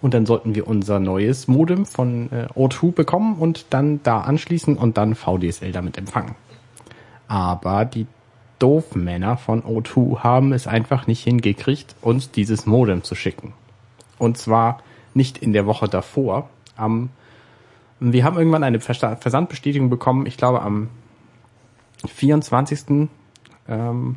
Und dann sollten wir unser neues Modem von äh, O2 bekommen und dann da anschließen und dann VDSL damit empfangen. Aber die Doofmänner von O2 haben es einfach nicht hingekriegt, uns dieses Modem zu schicken. Und zwar nicht in der Woche davor. Am, wir haben irgendwann eine Versandbestätigung bekommen, ich glaube am 24. Ähm,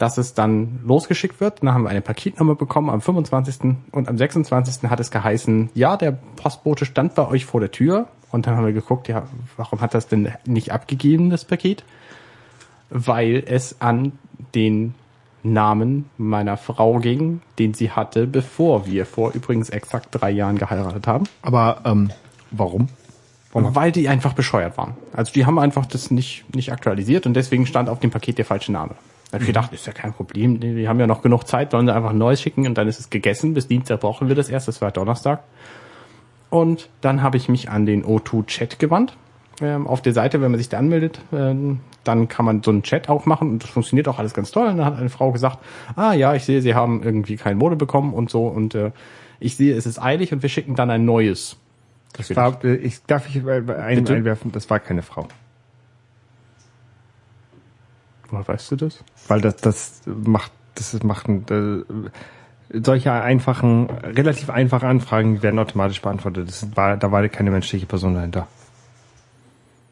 dass es dann losgeschickt wird. Dann haben wir eine Paketnummer bekommen am 25. und am 26. hat es geheißen, ja, der Postbote stand bei euch vor der Tür. Und dann haben wir geguckt, ja, warum hat das denn nicht abgegeben, das Paket? Weil es an den Namen meiner Frau ging, den sie hatte, bevor wir vor übrigens exakt drei Jahren geheiratet haben. Aber ähm, warum? warum? Weil die einfach bescheuert waren. Also die haben einfach das nicht, nicht aktualisiert und deswegen stand auf dem Paket der falsche Name. Da habe ich gedacht, ist ja kein Problem, die haben ja noch genug Zeit, sollen sie einfach ein neues schicken und dann ist es gegessen. Bis Dienstag brauchen wir das erst, das war Donnerstag. Und dann habe ich mich an den O2-Chat gewandt. Ähm, auf der Seite, wenn man sich da anmeldet, ähm, dann kann man so einen Chat aufmachen und das funktioniert auch alles ganz toll. Und dann hat eine Frau gesagt, ah ja, ich sehe, Sie haben irgendwie kein Mode bekommen und so und äh, ich sehe, es ist eilig und wir schicken dann ein neues. Das war, ich darf ich ein, einwerfen, das war keine Frau. Woher weißt du das? Weil das, das macht, das macht äh, solche einfachen, relativ einfache Anfragen werden automatisch beantwortet. Das war, da war keine menschliche Person dahinter.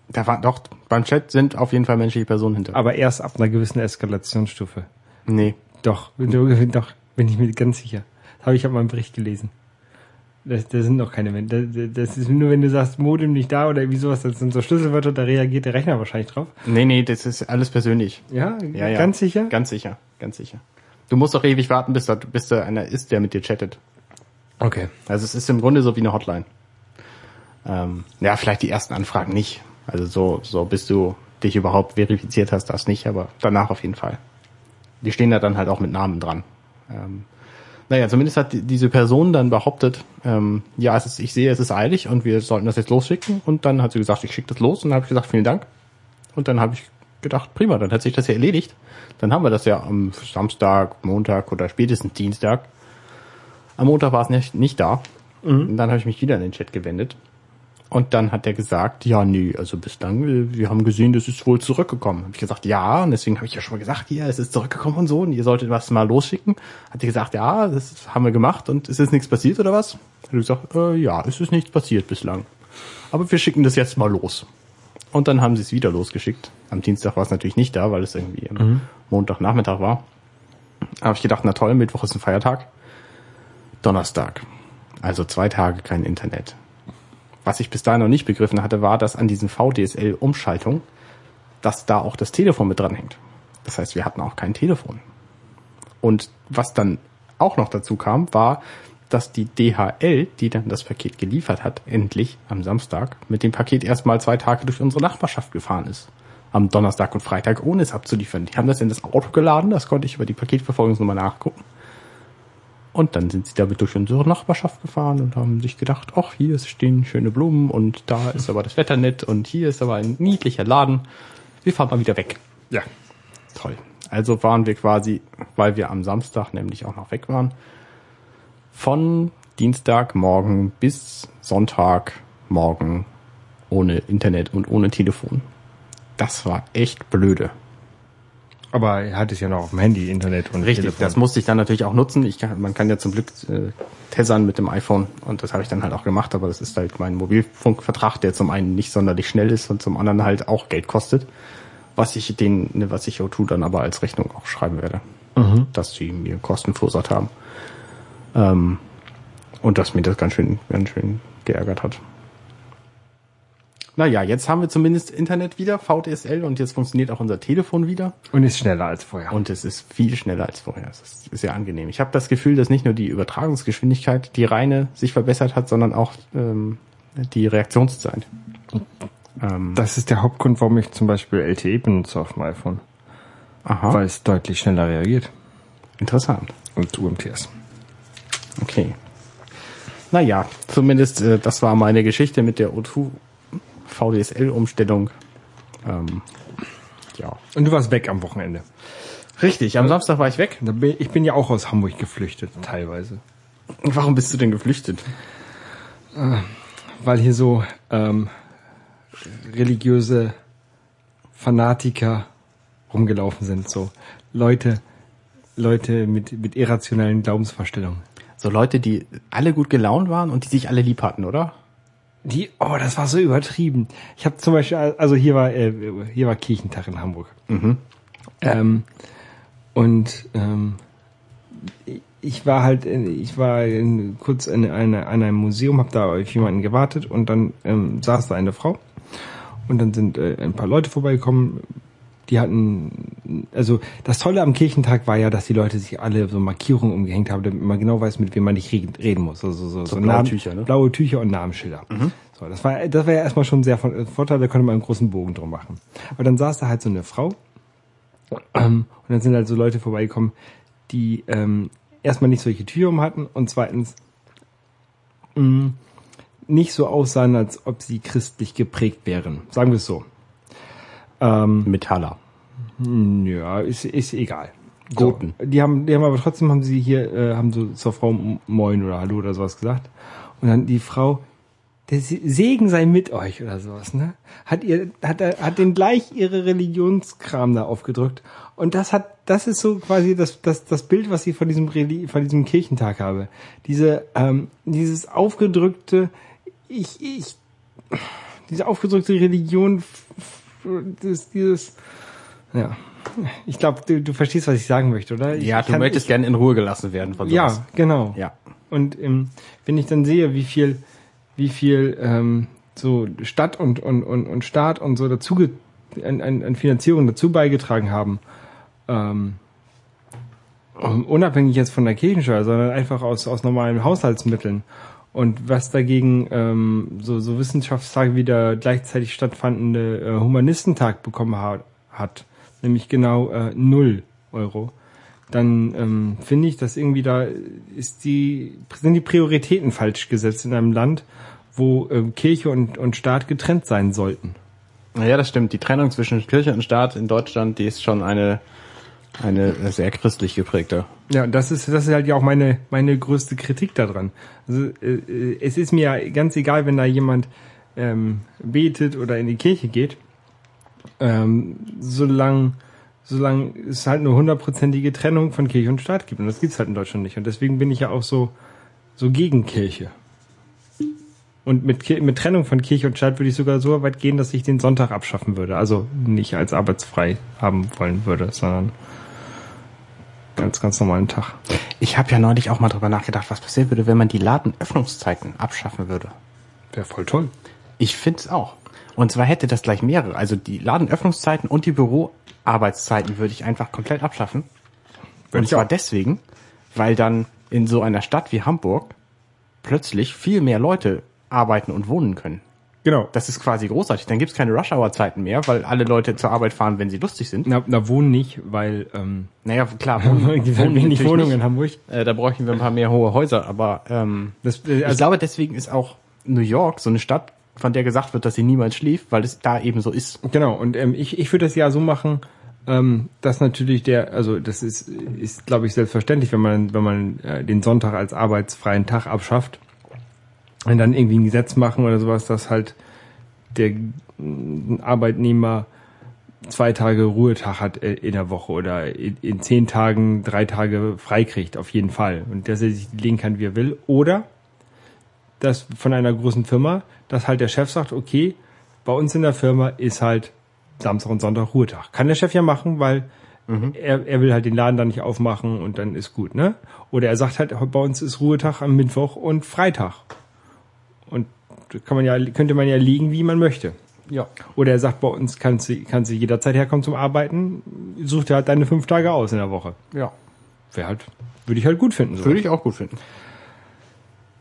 Da war doch, beim Chat sind auf jeden Fall menschliche Personen hinter. Aber erst ab einer gewissen Eskalationsstufe. Nee. Doch, doch, bin ich mir ganz sicher. Das habe ich auf meinem Bericht gelesen. Das, das sind noch keine. Das, das ist nur, wenn du sagst, Modem nicht da oder irgendwie sowas, das sind so Schlüsselwörter, da reagiert der Rechner wahrscheinlich drauf. Nee, nee, das ist alles persönlich. Ja, ja, ja. ganz sicher? Ganz sicher, ganz sicher. Du musst doch ewig warten, bis da, bis da einer ist, der mit dir chattet. Okay. Also es ist im Grunde so wie eine Hotline. Ähm, ja, vielleicht die ersten Anfragen nicht. Also so, so bis du dich überhaupt verifiziert hast, das nicht, aber danach auf jeden Fall. Die stehen da dann halt auch mit Namen dran. Ähm, naja, zumindest hat diese Person dann behauptet, ähm, ja, es ist, ich sehe, es ist eilig und wir sollten das jetzt losschicken. Und dann hat sie gesagt, ich schicke das los. Und dann habe ich gesagt, vielen Dank. Und dann habe ich gedacht, prima, dann hat sich das ja erledigt. Dann haben wir das ja am Samstag, Montag oder spätestens Dienstag. Am Montag war es nicht, nicht da. Mhm. Und dann habe ich mich wieder in den Chat gewendet. Und dann hat er gesagt, ja, nee, also bislang, wir haben gesehen, das ist wohl zurückgekommen. Hab ich gesagt, ja, und deswegen habe ich ja schon mal gesagt, ja, es ist zurückgekommen und so, und ihr solltet was mal losschicken. Hat er gesagt, ja, das haben wir gemacht und ist jetzt nichts passiert oder was? Hat er gesagt, äh, ja, es ist nichts passiert bislang. Aber wir schicken das jetzt mal los. Und dann haben sie es wieder losgeschickt. Am Dienstag war es natürlich nicht da, weil es irgendwie am mhm. Montagnachmittag war. Habe ich gedacht, na toll, Mittwoch ist ein Feiertag. Donnerstag. Also zwei Tage kein Internet. Was ich bis dahin noch nicht begriffen hatte, war, dass an diesen VDSL-Umschaltung, dass da auch das Telefon mit dran hängt. Das heißt, wir hatten auch kein Telefon. Und was dann auch noch dazu kam, war, dass die DHL, die dann das Paket geliefert hat, endlich am Samstag mit dem Paket erstmal zwei Tage durch unsere Nachbarschaft gefahren ist. Am Donnerstag und Freitag, ohne es abzuliefern. Die haben das in das Auto geladen, das konnte ich über die Paketverfolgungsnummer nachgucken. Und dann sind sie damit durch unsere Nachbarschaft gefahren und haben sich gedacht, ach, hier stehen schöne Blumen und da ist aber das Wetter nett und hier ist aber ein niedlicher Laden. Wir fahren mal wieder weg. Ja. Toll. Also waren wir quasi, weil wir am Samstag nämlich auch noch weg waren, von Dienstagmorgen bis Sonntagmorgen ohne Internet und ohne Telefon. Das war echt blöde. Aber er hat es ja noch auf dem Handy, Internet und Richtig, Telefon. das musste ich dann natürlich auch nutzen. Ich kann, man kann ja zum Glück äh, tessern mit dem iPhone und das habe ich dann halt auch gemacht, aber das ist halt mein Mobilfunkvertrag, der zum einen nicht sonderlich schnell ist und zum anderen halt auch Geld kostet, was ich den, ne, was ich O2 dann aber als Rechnung auch schreiben werde, dass sie mir Kosten verursacht haben. Ähm, und dass mir das ganz schön, ganz schön geärgert hat. Naja, jetzt haben wir zumindest Internet wieder, VDSL, und jetzt funktioniert auch unser Telefon wieder. Und ist schneller als vorher. Und es ist viel schneller als vorher. Es ist sehr angenehm. Ich habe das Gefühl, dass nicht nur die Übertragungsgeschwindigkeit, die reine, sich verbessert hat, sondern auch ähm, die Reaktionszeit. Ähm, das ist der Hauptgrund, warum ich zum Beispiel LTE benutze auf dem iPhone. aha, Weil es deutlich schneller reagiert. interessant. Und UMTS. Okay. Naja, zumindest äh, das war meine Geschichte mit der O2 VDSL-Umstellung. Ähm, ja. Und du warst weg am Wochenende. Richtig, am Samstag war ich weg. Ich bin ja auch aus Hamburg geflüchtet, teilweise. Warum bist du denn geflüchtet? Weil hier so ähm, religiöse Fanatiker rumgelaufen sind. So Leute, Leute mit, mit irrationalen Glaubensvorstellungen. So Leute, die alle gut gelaunt waren und die sich alle lieb hatten, oder? Die, oh, das war so übertrieben. Ich habe zum Beispiel, also hier war, äh, hier war Kirchentag in Hamburg. Ähm, und ähm, ich war halt, in- ich war in, kurz in, eine, an einem Museum, habe da auf jemanden gewartet und dann ähm, saß da eine Frau und dann sind äh, ein paar Leute vorbeigekommen. Die hatten, also das Tolle am Kirchentag war ja, dass die Leute sich alle so Markierungen umgehängt haben, damit man genau weiß, mit wem man nicht reden, muss. Also so, so, blaue Namen- Tücher, ne? Blaue Tücher und Namensschilder. So, das war, das war ja erstmal schon sehr von, Vorteil, da konnte man einen großen Bogen drum machen. Aber dann saß da halt so eine Frau ähm, und dann sind halt so Leute vorbeigekommen, die ähm, erstmal nicht solche Tücher um hatten und zweitens mh, nicht so aussahen, als ob sie christlich geprägt wären. Sagen wir es so. Ähm, Metaller. ja, ist, ist egal. Goten. So, die haben, die haben aber trotzdem haben sie hier, äh, haben so zur Frau Moin oder Hallo oder sowas gesagt. Und dann die Frau, der Se- Segen sei mit euch oder sowas, ne? Hat ihr, hat er, hat den gleich ihre Religionskram da aufgedrückt. Und das hat, das ist so quasi das, das, das Bild, was ich von diesem Reli von diesem Kirchentag habe. Diese, ähm, dieses aufgedrückte, ich, ich, diese aufgedrückte Religion, das, dieses, ja. Ich glaube, du, du verstehst, was ich sagen möchte, oder? Ich Ja, du kann- möchtest ich, gerne in Ruhe gelassen werden von sowas. Ja, genau. Ja. Und ähm, wenn ich dann sehe, wie viel, wie viel ähm, so Stadt und, und, und, und Staat und so dazu an, an, an Finanzierung dazu beigetragen haben, ähm, unabhängig jetzt von der Kirchensteuer, sondern einfach aus, aus normalen Haushaltsmitteln. Und was dagegen ähm, so, so Wissenschaftstage wie der gleichzeitig stattfandende äh, Humanistentag bekommen ha hat, nämlich genau äh, null Euro, dann ähm, finde ich, dass irgendwie da ist die, sind die Prioritäten falsch gesetzt in einem Land, wo ähm, Kirche und, und Staat getrennt sein sollten. Naja, das stimmt. Die Trennung zwischen Kirche und Staat in Deutschland, die ist schon eine, eine sehr christlich geprägte. Ja, das ist, das ist halt ja auch meine, meine größte Kritik daran. Also, äh, äh, es ist mir ganz egal, wenn da jemand ähm, betet oder in die Kirche geht, ähm, solange solange es halt eine hundertprozentige Trennung von Kirche und Staat gibt. Und das gibt's halt in Deutschland nicht. Und deswegen bin ich ja auch so, so gegen Kirche. Und mit, mit Trennung von Kirche und Staat würde ich sogar so weit gehen, dass ich den Sonntag abschaffen würde. Also nicht als arbeitsfrei haben wollen würde, sondern ganz, ganz normalen Tag. Ich habe ja neulich auch mal drüber nachgedacht, was passieren würde, wenn man die Ladenöffnungszeiten abschaffen würde. Wäre voll toll. Ich finde es auch. Und zwar hätte das gleich mehrere. Also die Ladenöffnungszeiten und die Büroarbeitszeiten würde ich einfach komplett abschaffen. Würde und zwar auch. deswegen, weil dann in so einer Stadt wie Hamburg plötzlich viel mehr Leute arbeiten und wohnen können. Genau. Das ist quasi großartig. Dann gibt's keine Rush-Hour-Zeiten mehr, weil alle Leute zur Arbeit fahren, wenn sie lustig sind. Na, na wohnen nicht, weil ähm, Naja, klar, wohnen, gibt wohnen wenig Wohnungen in. Hamburg. Äh, da bräuchten wir ein paar mehr hohe Häuser, aber ähm, Das, äh, ich also, glaube, deswegen ist auch New York so eine Stadt, von der gesagt wird, dass sie niemals schläft, weil es da eben so ist. genau. Und ähm, ich, ich würde das ja so machen, ähm, dass natürlich der, also das ist, ist glaube ich selbstverständlich, wenn man wenn man äh, den Sonntag als arbeitsfreien Tag abschafft und dann irgendwie ein Gesetz machen oder sowas, dass halt der Arbeitnehmer zwei Tage Ruhetag hat äh, in der Woche oder in, zehn Tagen drei Tage freikriegt, auf jeden Fall. Und dass er sich legen kann, wie er will. Oder dass von einer großen Firma, dass halt der Chef sagt, okay, bei uns in der Firma ist halt Samstag und Sonntag Ruhetag. Kann der Chef ja machen, weil er, er will halt den Laden da nicht aufmachen und dann ist gut, ne? Oder er sagt halt, bei uns ist Ruhetag am Mittwoch und Freitag. Und kann man ja, könnte man ja liegen, wie man möchte. Ja. Oder er sagt, bei uns kannst du, kannst du jederzeit herkommen zum Arbeiten, such dir halt deine fünf Tage aus in der Woche. Ja. Wäre halt, würde ich halt gut finden. So. Würde ich auch gut finden.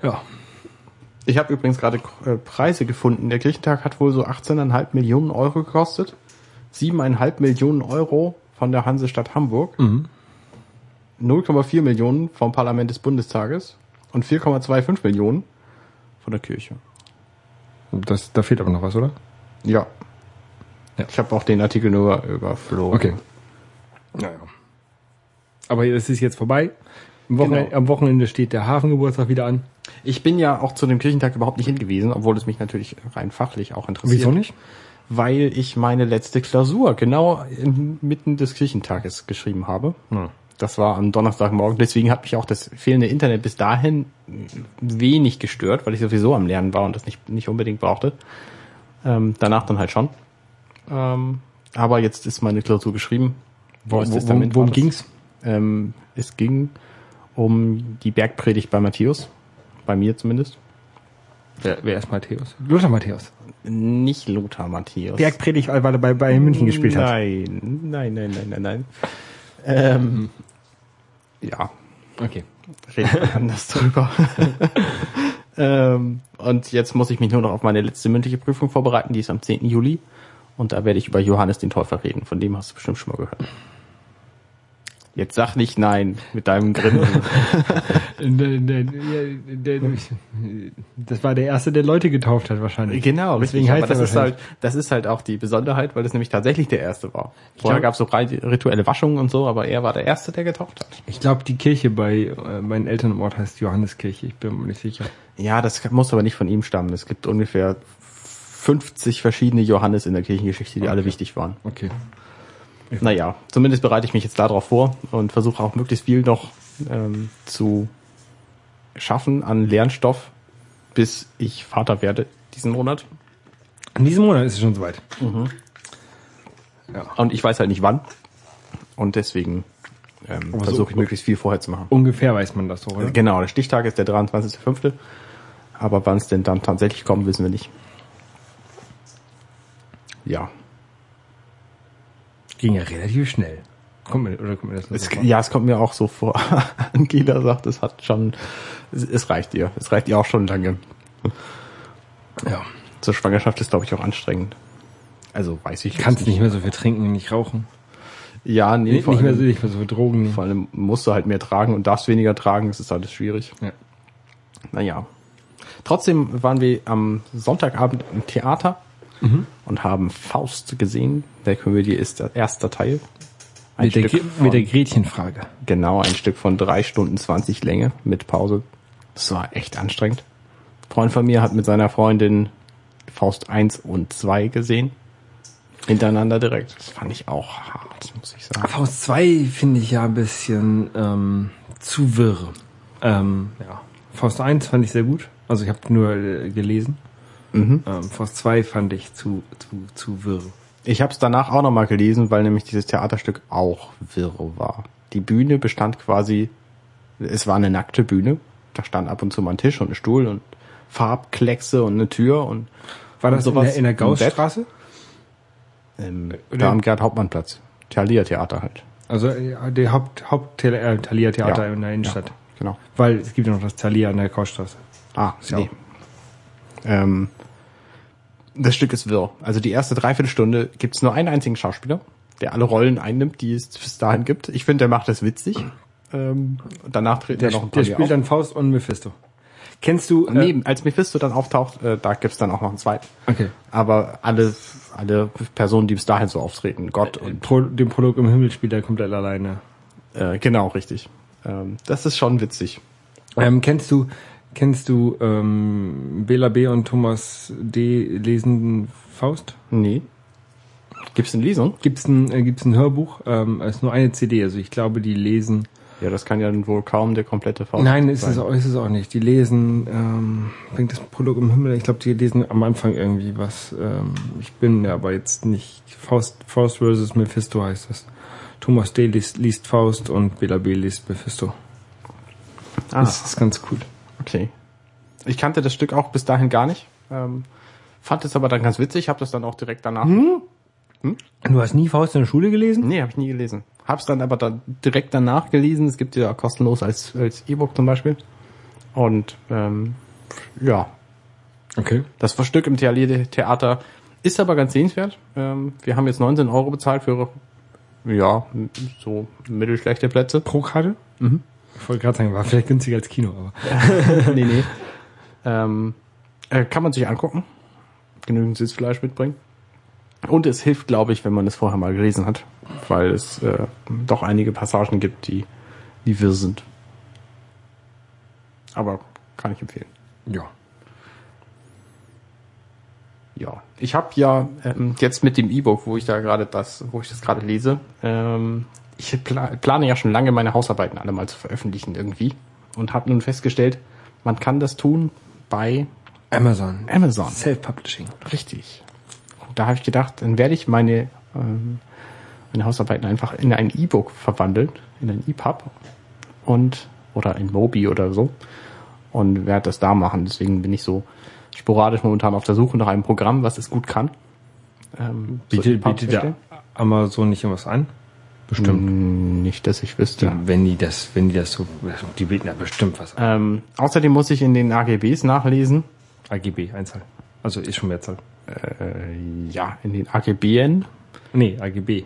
Ja. Ich habe übrigens gerade äh, Preise gefunden. Der Kirchentag hat wohl so 18,5 Millionen Euro gekostet. 7,5 Millionen Euro von der Hansestadt Hamburg. 0,4 Millionen vom Parlament des Bundestages und 4,25 Millionen von der Kirche. Das, da fehlt aber noch was, oder? Ja. Ja. Ich habe auch den Artikel nur überflogen. Okay. Naja. Aber es ist jetzt vorbei. Am Wochenende, Genau. am Wochenende steht der Hafengeburtstag wieder an. Ich bin ja auch zu dem Kirchentag überhaupt nicht hingewiesen, obwohl es mich natürlich rein fachlich auch interessiert. Wieso nicht? Weil ich meine letzte Klausur genau inmitten des Kirchentages geschrieben habe. Hm. Das war am Donnerstagmorgen. Deswegen hat mich auch das fehlende Internet bis dahin wenig gestört, weil ich sowieso am Lernen war und das nicht, nicht unbedingt brauchte. Ähm, danach dann halt schon. Ähm, aber jetzt ist meine Klausur geschrieben. Wo, wo, wo, worum ging's? Ähm, es ging um die Bergpredigt bei Matthäus. Bei mir zumindest. Wer, wer ist Matthäus? Lothar Matthäus. Nicht Lothar Matthäus. Bergpredigt, weil er bei, bei München gespielt hat. Nein, nein, nein, nein, nein, nein. Ähm, ja, Okay. reden wir anders drüber. ähm, und jetzt muss ich mich nur noch auf meine letzte mündliche Prüfung vorbereiten, die ist am 10. Juli. Und da werde ich über Johannes den Täufer reden, von dem hast du bestimmt schon mal gehört. Jetzt sag nicht nein mit deinem Grinsen. Das war der erste, der Leute getauft hat wahrscheinlich. Genau, Deswegen richtig. heißt das ist halt, das ist halt auch die Besonderheit, weil das nämlich tatsächlich der erste war. Vorher gab es so rituelle Waschungen und so, aber er war der erste, der getauft hat. Ich glaube, die Kirche bei äh, meinen Eltern im Ort heißt Johanneskirche. Ich bin mir nicht sicher. Ja, das muss aber nicht von ihm stammen. Es gibt ungefähr 50 verschiedene Johannes in der Kirchengeschichte, die alle wichtig waren. Okay. Naja, zumindest bereite ich mich jetzt darauf vor und versuche auch möglichst viel noch ähm, zu schaffen an Lernstoff, bis ich Vater werde diesen Monat. In diesem Monat ist es schon soweit. Und ich weiß halt nicht wann. Und deswegen ähm, Aber so- versuche ich möglichst viel vorher zu machen. Ungefähr weiß man das so, oder? Genau, der Stichtag ist der 23.05. Aber wann es denn dann tatsächlich kommt, wissen wir nicht. Ja. Ging ja relativ schnell. Kommt mir, oder kommt mir das Es, ja, es kommt mir auch so vor. Angela sagt, es hat schon, es, es reicht ihr. Es reicht ihr auch schon lange. Ja. Zur Schwangerschaft ist, glaube ich, auch anstrengend. Also weiß ich Kannst jetzt nicht mehr so viel trinken, nicht rauchen. Ja, nee, Nicht, vor, nicht mehr so, nicht mehr so viel Drogen nehmen. vor allem musst du halt mehr tragen und darfst weniger tragen. Das ist alles schwierig. Ja. Naja. Trotzdem waren wir am Sonntagabend im Theater und haben Faust gesehen. Der Komödie ist der erste Teil. Ein Mit der, von- mit der Gretchenfrage. Genau, ein Stück von drei Stunden 20 Länge mit Pause. Das war echt anstrengend. Ein Freund von mir hat mit seiner Freundin Faust 1 und 2 gesehen. Hintereinander direkt. Das fand ich auch hart, muss ich sagen. Faust 2 finde ich ja ein bisschen ähm, zu wirr. Ähm, ja. Faust 1 fand ich sehr gut. Also ich habe nur äh, gelesen. Mhm. Ähm, Faust 2 fand ich zu, zu, zu wirr. Ich habe es danach auch nochmal gelesen, weil nämlich dieses Theaterstück auch wirr war. Die Bühne bestand quasi, es war eine nackte Bühne. Da stand ab und zu mal ein Tisch und ein Stuhl und Farbkleckse und eine Tür und War und das in der, in der Gaussstraße? Ähm, Oder- da am Gerd-Hauptmann-Platz. Thalia-Theater halt. Also der Haupt, Haupt äh, Thalia Theater Ja. in der Innenstadt. Ja, genau. Weil es gibt ja noch das Thalia an der Gaussstraße. Ah, Ja. nee. Ähm, das Stück ist wirr. Also die erste Dreiviertelstunde gibt's nur einen einzigen Schauspieler, der alle Rollen einnimmt, die es bis dahin gibt. Ich finde, der macht das witzig. Ähm, danach treten Der, ja noch ein der paar mehr spielt auf. dann Faust und Mephisto. Kennst du... Äh, Neben, als Mephisto dann auftaucht, äh, da gibt's dann auch noch einen zweiten. Okay. Aber alle, alle Personen, die bis dahin so auftreten, Gott und Pro, den Prolog im Himmel spielt er komplett alleine. äh, genau, richtig. Ähm, das ist schon witzig. Ähm, kennst du, kennst du ähm, Bela B. und Thomas D. lesen Faust? Nee. Gibt's eine Lesung? Gibt's ein, äh, gibt's ein Hörbuch? Ähm, es ist nur eine CD, also ich glaube, die lesen. Ja, das kann ja wohl kaum der komplette Faust Nein, ist sein. es, auch, ist es auch nicht. Die lesen, ähm, bringt das Prolog im Himmel. Ich glaube, die lesen am Anfang irgendwie was. Ähm, ich bin ja aber jetzt nicht. Faust, Faust versus Mephisto heißt das. Thomas D. liest, liest Faust und Bela B. liest Mephisto. Ah, Das ist ganz cool. Okay. Ich kannte das Stück auch bis dahin gar nicht. Ähm, fand es aber dann ganz witzig, habe das dann auch direkt danach. Du hast nie Faust in der Schule gelesen? Nee, habe ich nie gelesen. Hab's dann aber dann direkt danach gelesen. Es gibt ja kostenlos als als E-Book zum Beispiel. Und ähm, ja, Okay. das Stück im Theater Theater ist aber ganz sehenswert. Ähm, wir haben jetzt 19 Euro bezahlt für ja so mittelschlechte Plätze. Pro Karte? Mhm. Ich wollte gerade sagen, war vielleicht günstiger als Kino, aber. nee, nee. Ähm, äh, kann man sich angucken. Genügend Sitzfleisch mitbringen. Und es hilft, glaube ich, wenn man es vorher mal gelesen hat, weil es äh, doch einige Passagen gibt, die, die wirr sind. Aber kann ich empfehlen. Ja. Ja, ich habe ja ähm, jetzt mit dem E-Book, wo ich da gerade das, wo ich das gerade lese, ähm, ich pla plane ja schon lange meine Hausarbeiten alle mal zu veröffentlichen irgendwie und habe nun festgestellt, man kann das tun bei Amazon. Amazon. Self-Publishing. Richtig. Und da habe ich gedacht, dann werde ich meine, ähm, meine Hausarbeiten einfach in ein E-Book verwandeln, in ein EPUB und oder in Mobi oder so und werde das da machen. Deswegen bin ich so sporadisch momentan auf der Suche nach einem Programm, was es gut kann. Ähm, so Bietet, EPUBs bietet der. Amazon nicht irgendwas an? Bestimmt. Mm, Nicht, dass ich wüsste. Wenn die das, wenn die das so, die bieten ja bestimmt was an. Ähm, außerdem muss ich in den AGBs nachlesen. AGB, Einzahl. Also ist schon Mehrzahl. Äh, ja, in den AGBN. Nee, AGB.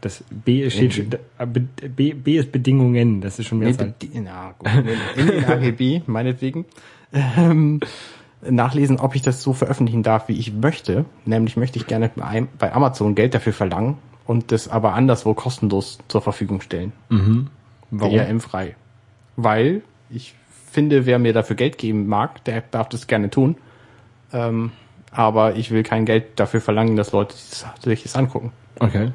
Das B steht schon, da- B, B ist Bedingungen, das ist schon Nee, Mehrzahl. bedi- na, gut, in, den AGB, meinetwegen, ähm, nachlesen, ob ich das so veröffentlichen darf, wie ich möchte. Nämlich möchte ich gerne bei Amazon Geld dafür verlangen und das aber anderswo kostenlos zur Verfügung stellen. Warum? DRM-frei. Weil ich finde, wer mir dafür Geld geben mag, der darf das gerne tun. Ähm, aber ich will kein Geld dafür verlangen, dass Leute sich das angucken. Okay.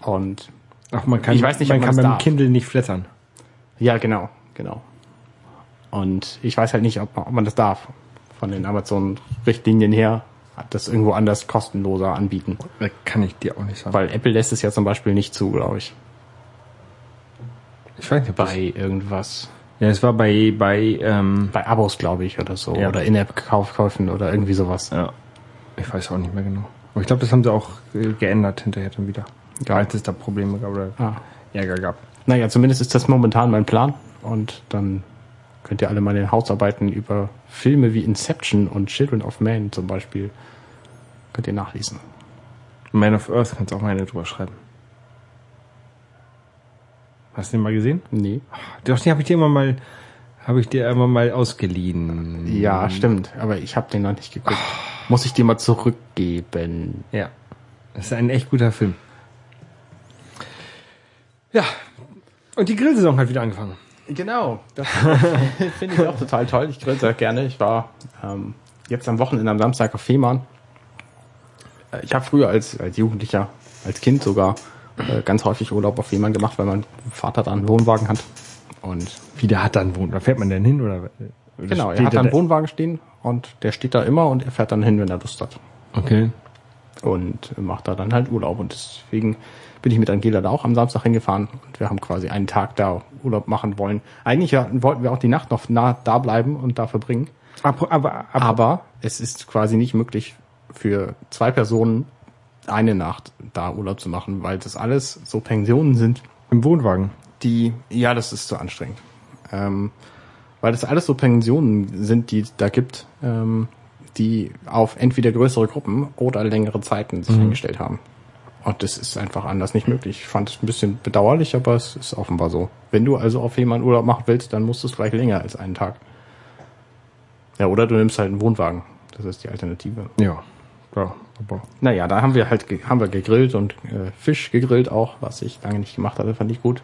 Und Ach, man kann, Ich weiß nicht, man ob kann beim darf. Kindle nicht flattern. Ja, genau, genau. Und ich weiß halt nicht, ob man, ob man das darf. Von den Amazon-Richtlinien her das irgendwo anders kostenloser anbieten. Kann ich dir auch nicht sagen. Weil Apple lässt es ja zum Beispiel nicht zu, glaube ich. ich weiß nicht, Bei irgendwas. Ja, es war bei, bei, ähm, Bei Abos, glaube ich, oder so. Ja. Oder In-App-Kaufkäufen oder irgendwie sowas. ja. Ich weiß auch nicht mehr genau. Aber ich glaube, das haben sie auch äh, geändert hinterher dann wieder. Ja. Als es da Probleme gab oder Ah. Ärger gab. Naja, zumindest ist das momentan mein Plan. Und dann könnt ihr alle meine Hausarbeiten über Filme wie Inception und Children of Man zum Beispiel könnt ihr nachlesen. Man of Earth kannst auch mal eine drüber schreiben. Hast du den mal gesehen? Nee. Doch, den habe ich dir immer mal, habe ich dir immer mal ausgeliehen. Ja, stimmt. Aber ich habe den noch nicht geguckt. Muss ich dir mal zurückgeben. Ja. Das ist ein echt guter Film. Ja. Und die Grillsaison hat wieder angefangen. Genau. Das finde ich auch total toll. Ich grill sehr gerne. Ich war ähm, jetzt am Wochenende am Samstag auf Fehmarn. Äh, Ich habe früher als, als Jugendlicher, als Kind sogar, äh, ganz häufig Urlaub auf Fehmarn gemacht, weil mein Vater da einen Wohnwagen hat. Und Wie der hat dann wohnt. Da fährt man denn hin oder? oder genau, er hat da einen da- Wohnwagen stehen und der steht da immer und er fährt dann hin, wenn er Lust hat. Okay. und macht da dann halt Urlaub. Und deswegen bin ich mit Angela da auch am Samstag hingefahren und wir haben quasi einen Tag da Urlaub machen wollen. Eigentlich wollten wir auch die Nacht noch nah da bleiben und da verbringen. Aber, aber, aber, Aber es ist quasi nicht möglich für zwei Personen eine Nacht da Urlaub zu machen, weil das alles so Pensionen sind, im Wohnwagen. die, ja, das ist zu anstrengend. Ähm, weil das alles so Pensionen sind, die da gibt, ähm, die auf entweder größere Gruppen oder längere Zeiten sich eingestellt haben. Und das ist einfach anders nicht möglich. Ich fand es ein bisschen bedauerlich, aber es ist offenbar so. Wenn du also auf jemanden Urlaub machen willst, dann musst du es gleich länger als einen Tag. Ja, oder du nimmst halt einen Wohnwagen. Das ist die Alternative. Ja. Ja, aber Naja, da haben wir halt haben wir gegrillt und äh, Fisch gegrillt auch, was ich lange nicht gemacht hatte, fand ich gut.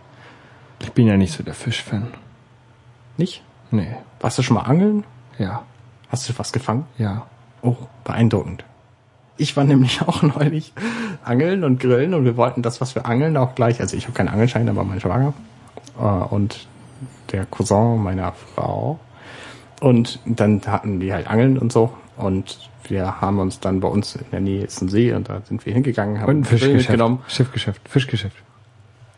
ich bin ja nicht so der Fischfan. Nicht? Nee. Warst du schon mal angeln? Ja. Hast du was gefangen? Ja. Oh, beeindruckend. Ich war nämlich auch neulich angeln und grillen und wir wollten das, was wir angeln, auch gleich. Also ich habe keinen Angelschein, aber mein Schwager äh, und der Cousin meiner Frau. Und dann hatten die halt Angeln und so. Und wir haben uns dann bei uns in der Nähe ist ein See und da sind wir hingegangen, haben Und ein Fischgeschäft. mitgenommen. Schiffgeschäft. Fischgeschäft.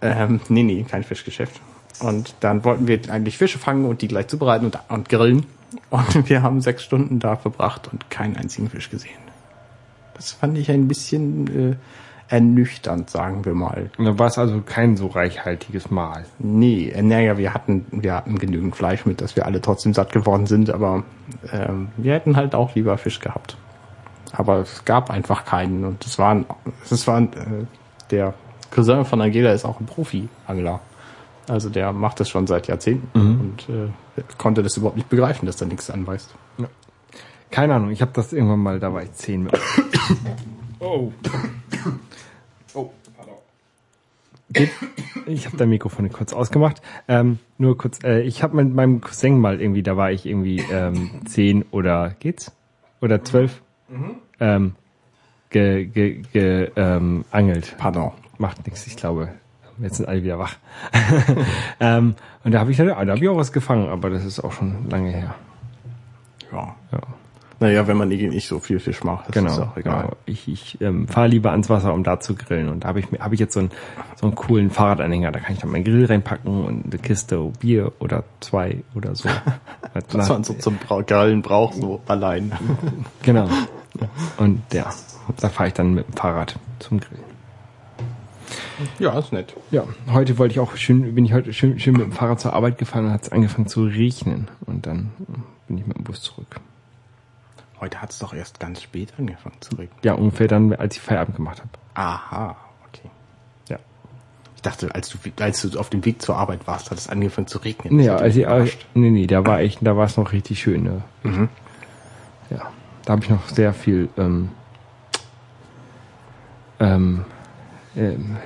Ähm, nee, nee, kein Fischgeschäft. Und dann wollten wir eigentlich Fische fangen und die gleich zubereiten und, und grillen. Und wir haben sechs Stunden da verbracht und keinen einzigen Fisch gesehen. Das fand ich ein bisschen äh, ernüchternd, sagen wir mal. Und dann war es also kein so reichhaltiges Mahl. Nee, äh, naja, wir hatten, wir hatten genügend Fleisch mit, dass wir alle trotzdem satt geworden sind, aber ähm, wir hätten halt auch lieber Fisch gehabt. Aber es gab einfach keinen und es waren, es war äh, der Cousin von Angela ist auch ein Profi-Angler. Also der macht das schon seit Jahrzehnten und äh, konnte das überhaupt nicht begreifen, dass da nichts anweist. Keine Ahnung, ich habe das irgendwann mal, da war ich zehn mit. Oh. Oh, Ich habe dein Mikrofon kurz ausgemacht. Ähm, nur kurz, äh, ich habe mit meinem Cousin mal irgendwie, da war ich irgendwie ähm, zehn oder geht's? Oder zwölf? Ähm, ge, ge, ge, ähm, angelt. Pardon. Macht nichts, ich glaube. Jetzt sind alle wieder wach. ähm, und da habe ich, da hab ich auch was gefangen, aber das ist auch schon lange her. Ja. Ja. Naja, wenn man nicht, nicht so viel Fisch macht, Genau, ist auch egal. genau. Ich, ich ähm, fahre lieber ans Wasser, um da zu grillen. Und da habe ich habe ich jetzt so einen, so einen coolen Fahrradanhänger. Da kann ich dann meinen Grill reinpacken und eine Kiste Bier oder zwei oder so. Was man so zum Grillen braucht, so allein. Genau. Und ja, da fahre ich dann mit dem Fahrrad zum Grillen. ja, ist nett. Ja, heute wollte ich auch schön, bin ich heute schön, schön mit dem Fahrrad zur Arbeit gefahren und hat es angefangen zu regnen. Und dann bin ich mit dem Bus zurück. Heute hat's doch erst ganz spät angefangen zu regnen. Ja, ungefähr dann, als ich Feierabend gemacht habe. Aha, okay. Ja. Ich dachte, als du, als du auf dem Weg zur Arbeit warst, hat es angefangen zu regnen. Ja, hat als ich, nee, nee, da war ich, da war es noch richtig schön. Ne? Mhm. Ja, da habe ich noch sehr viel ähm, ähm, ähm,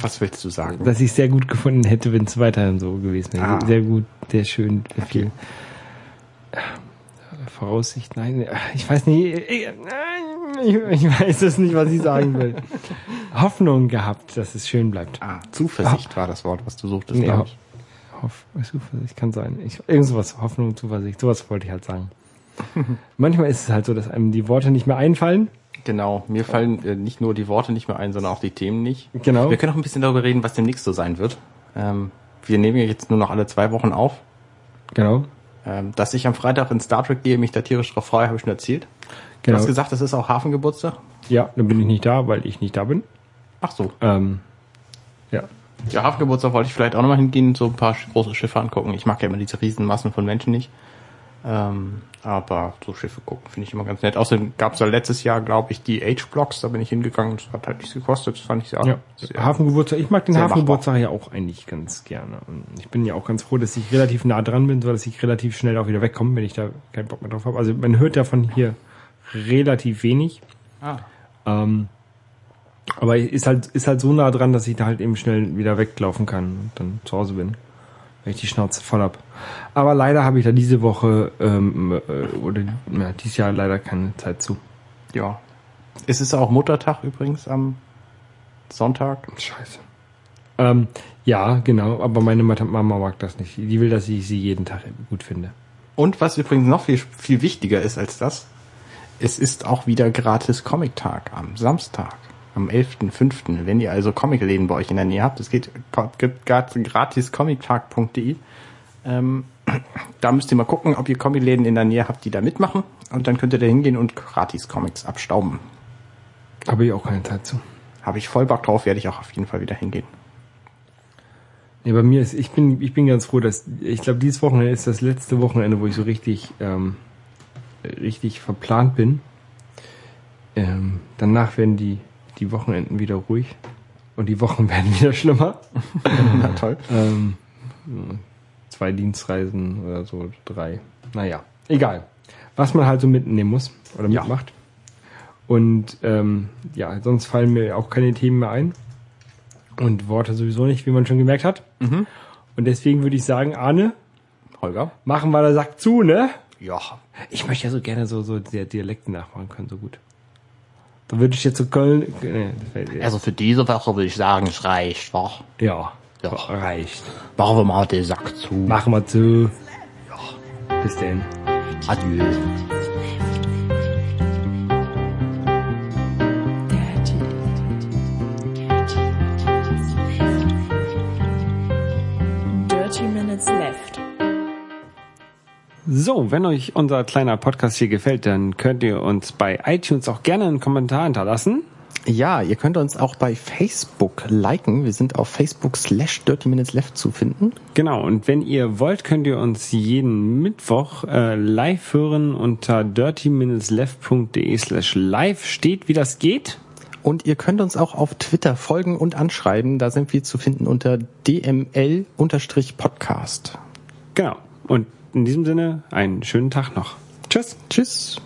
Was willst du sagen? dass ich sehr gut gefunden hätte, wenn es weiterhin so gewesen wäre. Ah. Sehr gut, sehr schön, sehr viel äh, Voraussicht. Nein, ich weiß nicht. Ich, ich, weiß es nicht, was ich sagen will. Hoffnung gehabt, dass es schön bleibt. ah, Zuversicht war das Wort, was du suchtest, Nee, glaub ho ich. Hoff, Zuversicht kann sein. Ich, irgend sowas, Hoffnung, Zuversicht, sowas wollte ich halt sagen. Manchmal ist es halt so, dass einem die Worte nicht mehr einfallen. Genau, mir fallen äh, nicht nur die Worte nicht mehr ein, sondern auch die Themen nicht. Genau. Wir können auch ein bisschen darüber reden, was demnächst so sein wird. Ähm, wir nehmen ja jetzt nur noch alle zwei Wochen auf. Genau. Ähm, dass ich am Freitag in Star Trek gehe, mich da tierisch drauf freue, habe ich schon erzählt. Du Genau. hast gesagt, das ist auch Hafengeburtstag. Ja, dann bin ich nicht da, weil ich nicht da bin. Ach so. Ähm, ja. Ja, Hafengeburtstag wollte ich vielleicht auch nochmal hingehen, so ein paar große Schiffe angucken. Ich mag ja immer diese Riesenmassen von Menschen nicht. Ähm, aber so Schiffe gucken finde ich immer ganz nett. Außerdem gab es ja letztes Jahr, glaube ich, die Age-Blocks, da bin ich hingegangen. Das hat halt nichts gekostet, das fand ich sehr, ja. sehr Hafengeburtstag, ich mag den Hafengeburtstag ja auch eigentlich ganz gerne. Und ich bin ja auch ganz froh, dass ich relativ nah dran bin, so dass ich relativ schnell auch wieder wegkomme, wenn ich da keinen Bock mehr drauf habe. Also man hört davon hier relativ wenig. Ah. Ähm, aber ist halt, ist halt so nah dran, dass ich da halt eben schnell wieder weglaufen kann und dann zu Hause bin. Wenn ich die Schnauze voll hab. Aber leider habe ich da diese Woche ähm, äh, oder ja, dieses Jahr leider keine Zeit zu. Ja. Es ist auch Muttertag übrigens am Sonntag. Scheiße. Ähm, ja, genau, aber meine Mama mag das nicht. Die will, dass ich sie jeden Tag gut finde. Und was übrigens noch viel, viel wichtiger ist als das, es ist auch wieder gratis Comic-Tag am Samstag, am 11.05. Wenn ihr also Comicläden bei euch in der Nähe habt, es geht, gibt gratis comictag.de. Ähm, da müsst ihr mal gucken, ob ihr Comicläden in der Nähe habt, die da mitmachen. Und dann könnt ihr da hingehen und gratis Comics abstauben. Habe ich auch keine Zeit zu. Habe ich voll Bock drauf, werde ich auch auf jeden Fall wieder hingehen. Nee, bei mir ist, ich bin, ich bin ganz froh, dass, ich glaube, dieses Wochenende ist das letzte Wochenende, wo ich so richtig, ähm, richtig verplant bin. Ähm, danach werden die, die Wochenenden wieder ruhig und die Wochen werden wieder schlimmer. Na toll. Ähm, zwei Dienstreisen oder so, drei. naja, egal. Was man halt so mitnehmen muss oder Ja. mitmacht. Und ähm, ja, sonst fallen mir auch keine Themen mehr ein. Und Worte sowieso nicht, wie man schon gemerkt hat. Und deswegen würde ich sagen, Arne, Holger? machen wir der Sack zu, ne? Ja. Ich möchte ja so gerne so, so der Dialekte nachmachen können, so gut. Da würde ich jetzt so Köln. Nee, Also für diese Woche würde ich sagen, es reicht, wa? ja, Ja. reicht. Machen wir mal den Sack zu. Machen wir zu. Bis denn. Adieu. So, wenn euch unser kleiner Podcast hier gefällt, dann könnt ihr uns bei iTunes auch gerne einen Kommentar hinterlassen. Ja, ihr könnt uns auch bei Facebook liken. Wir sind auf Facebook slash Dirty Minutes Left zu finden. Genau, und wenn ihr wollt, könnt ihr uns jeden Mittwoch äh, live hören unter dirty-left.de slash live steht, wie das geht. Und ihr könnt uns auch auf Twitter folgen und anschreiben. Da sind wir zu finden unter dml-podcast. Genau. Und in diesem Sinne, einen schönen Tag noch. Tschüss. Tschüss.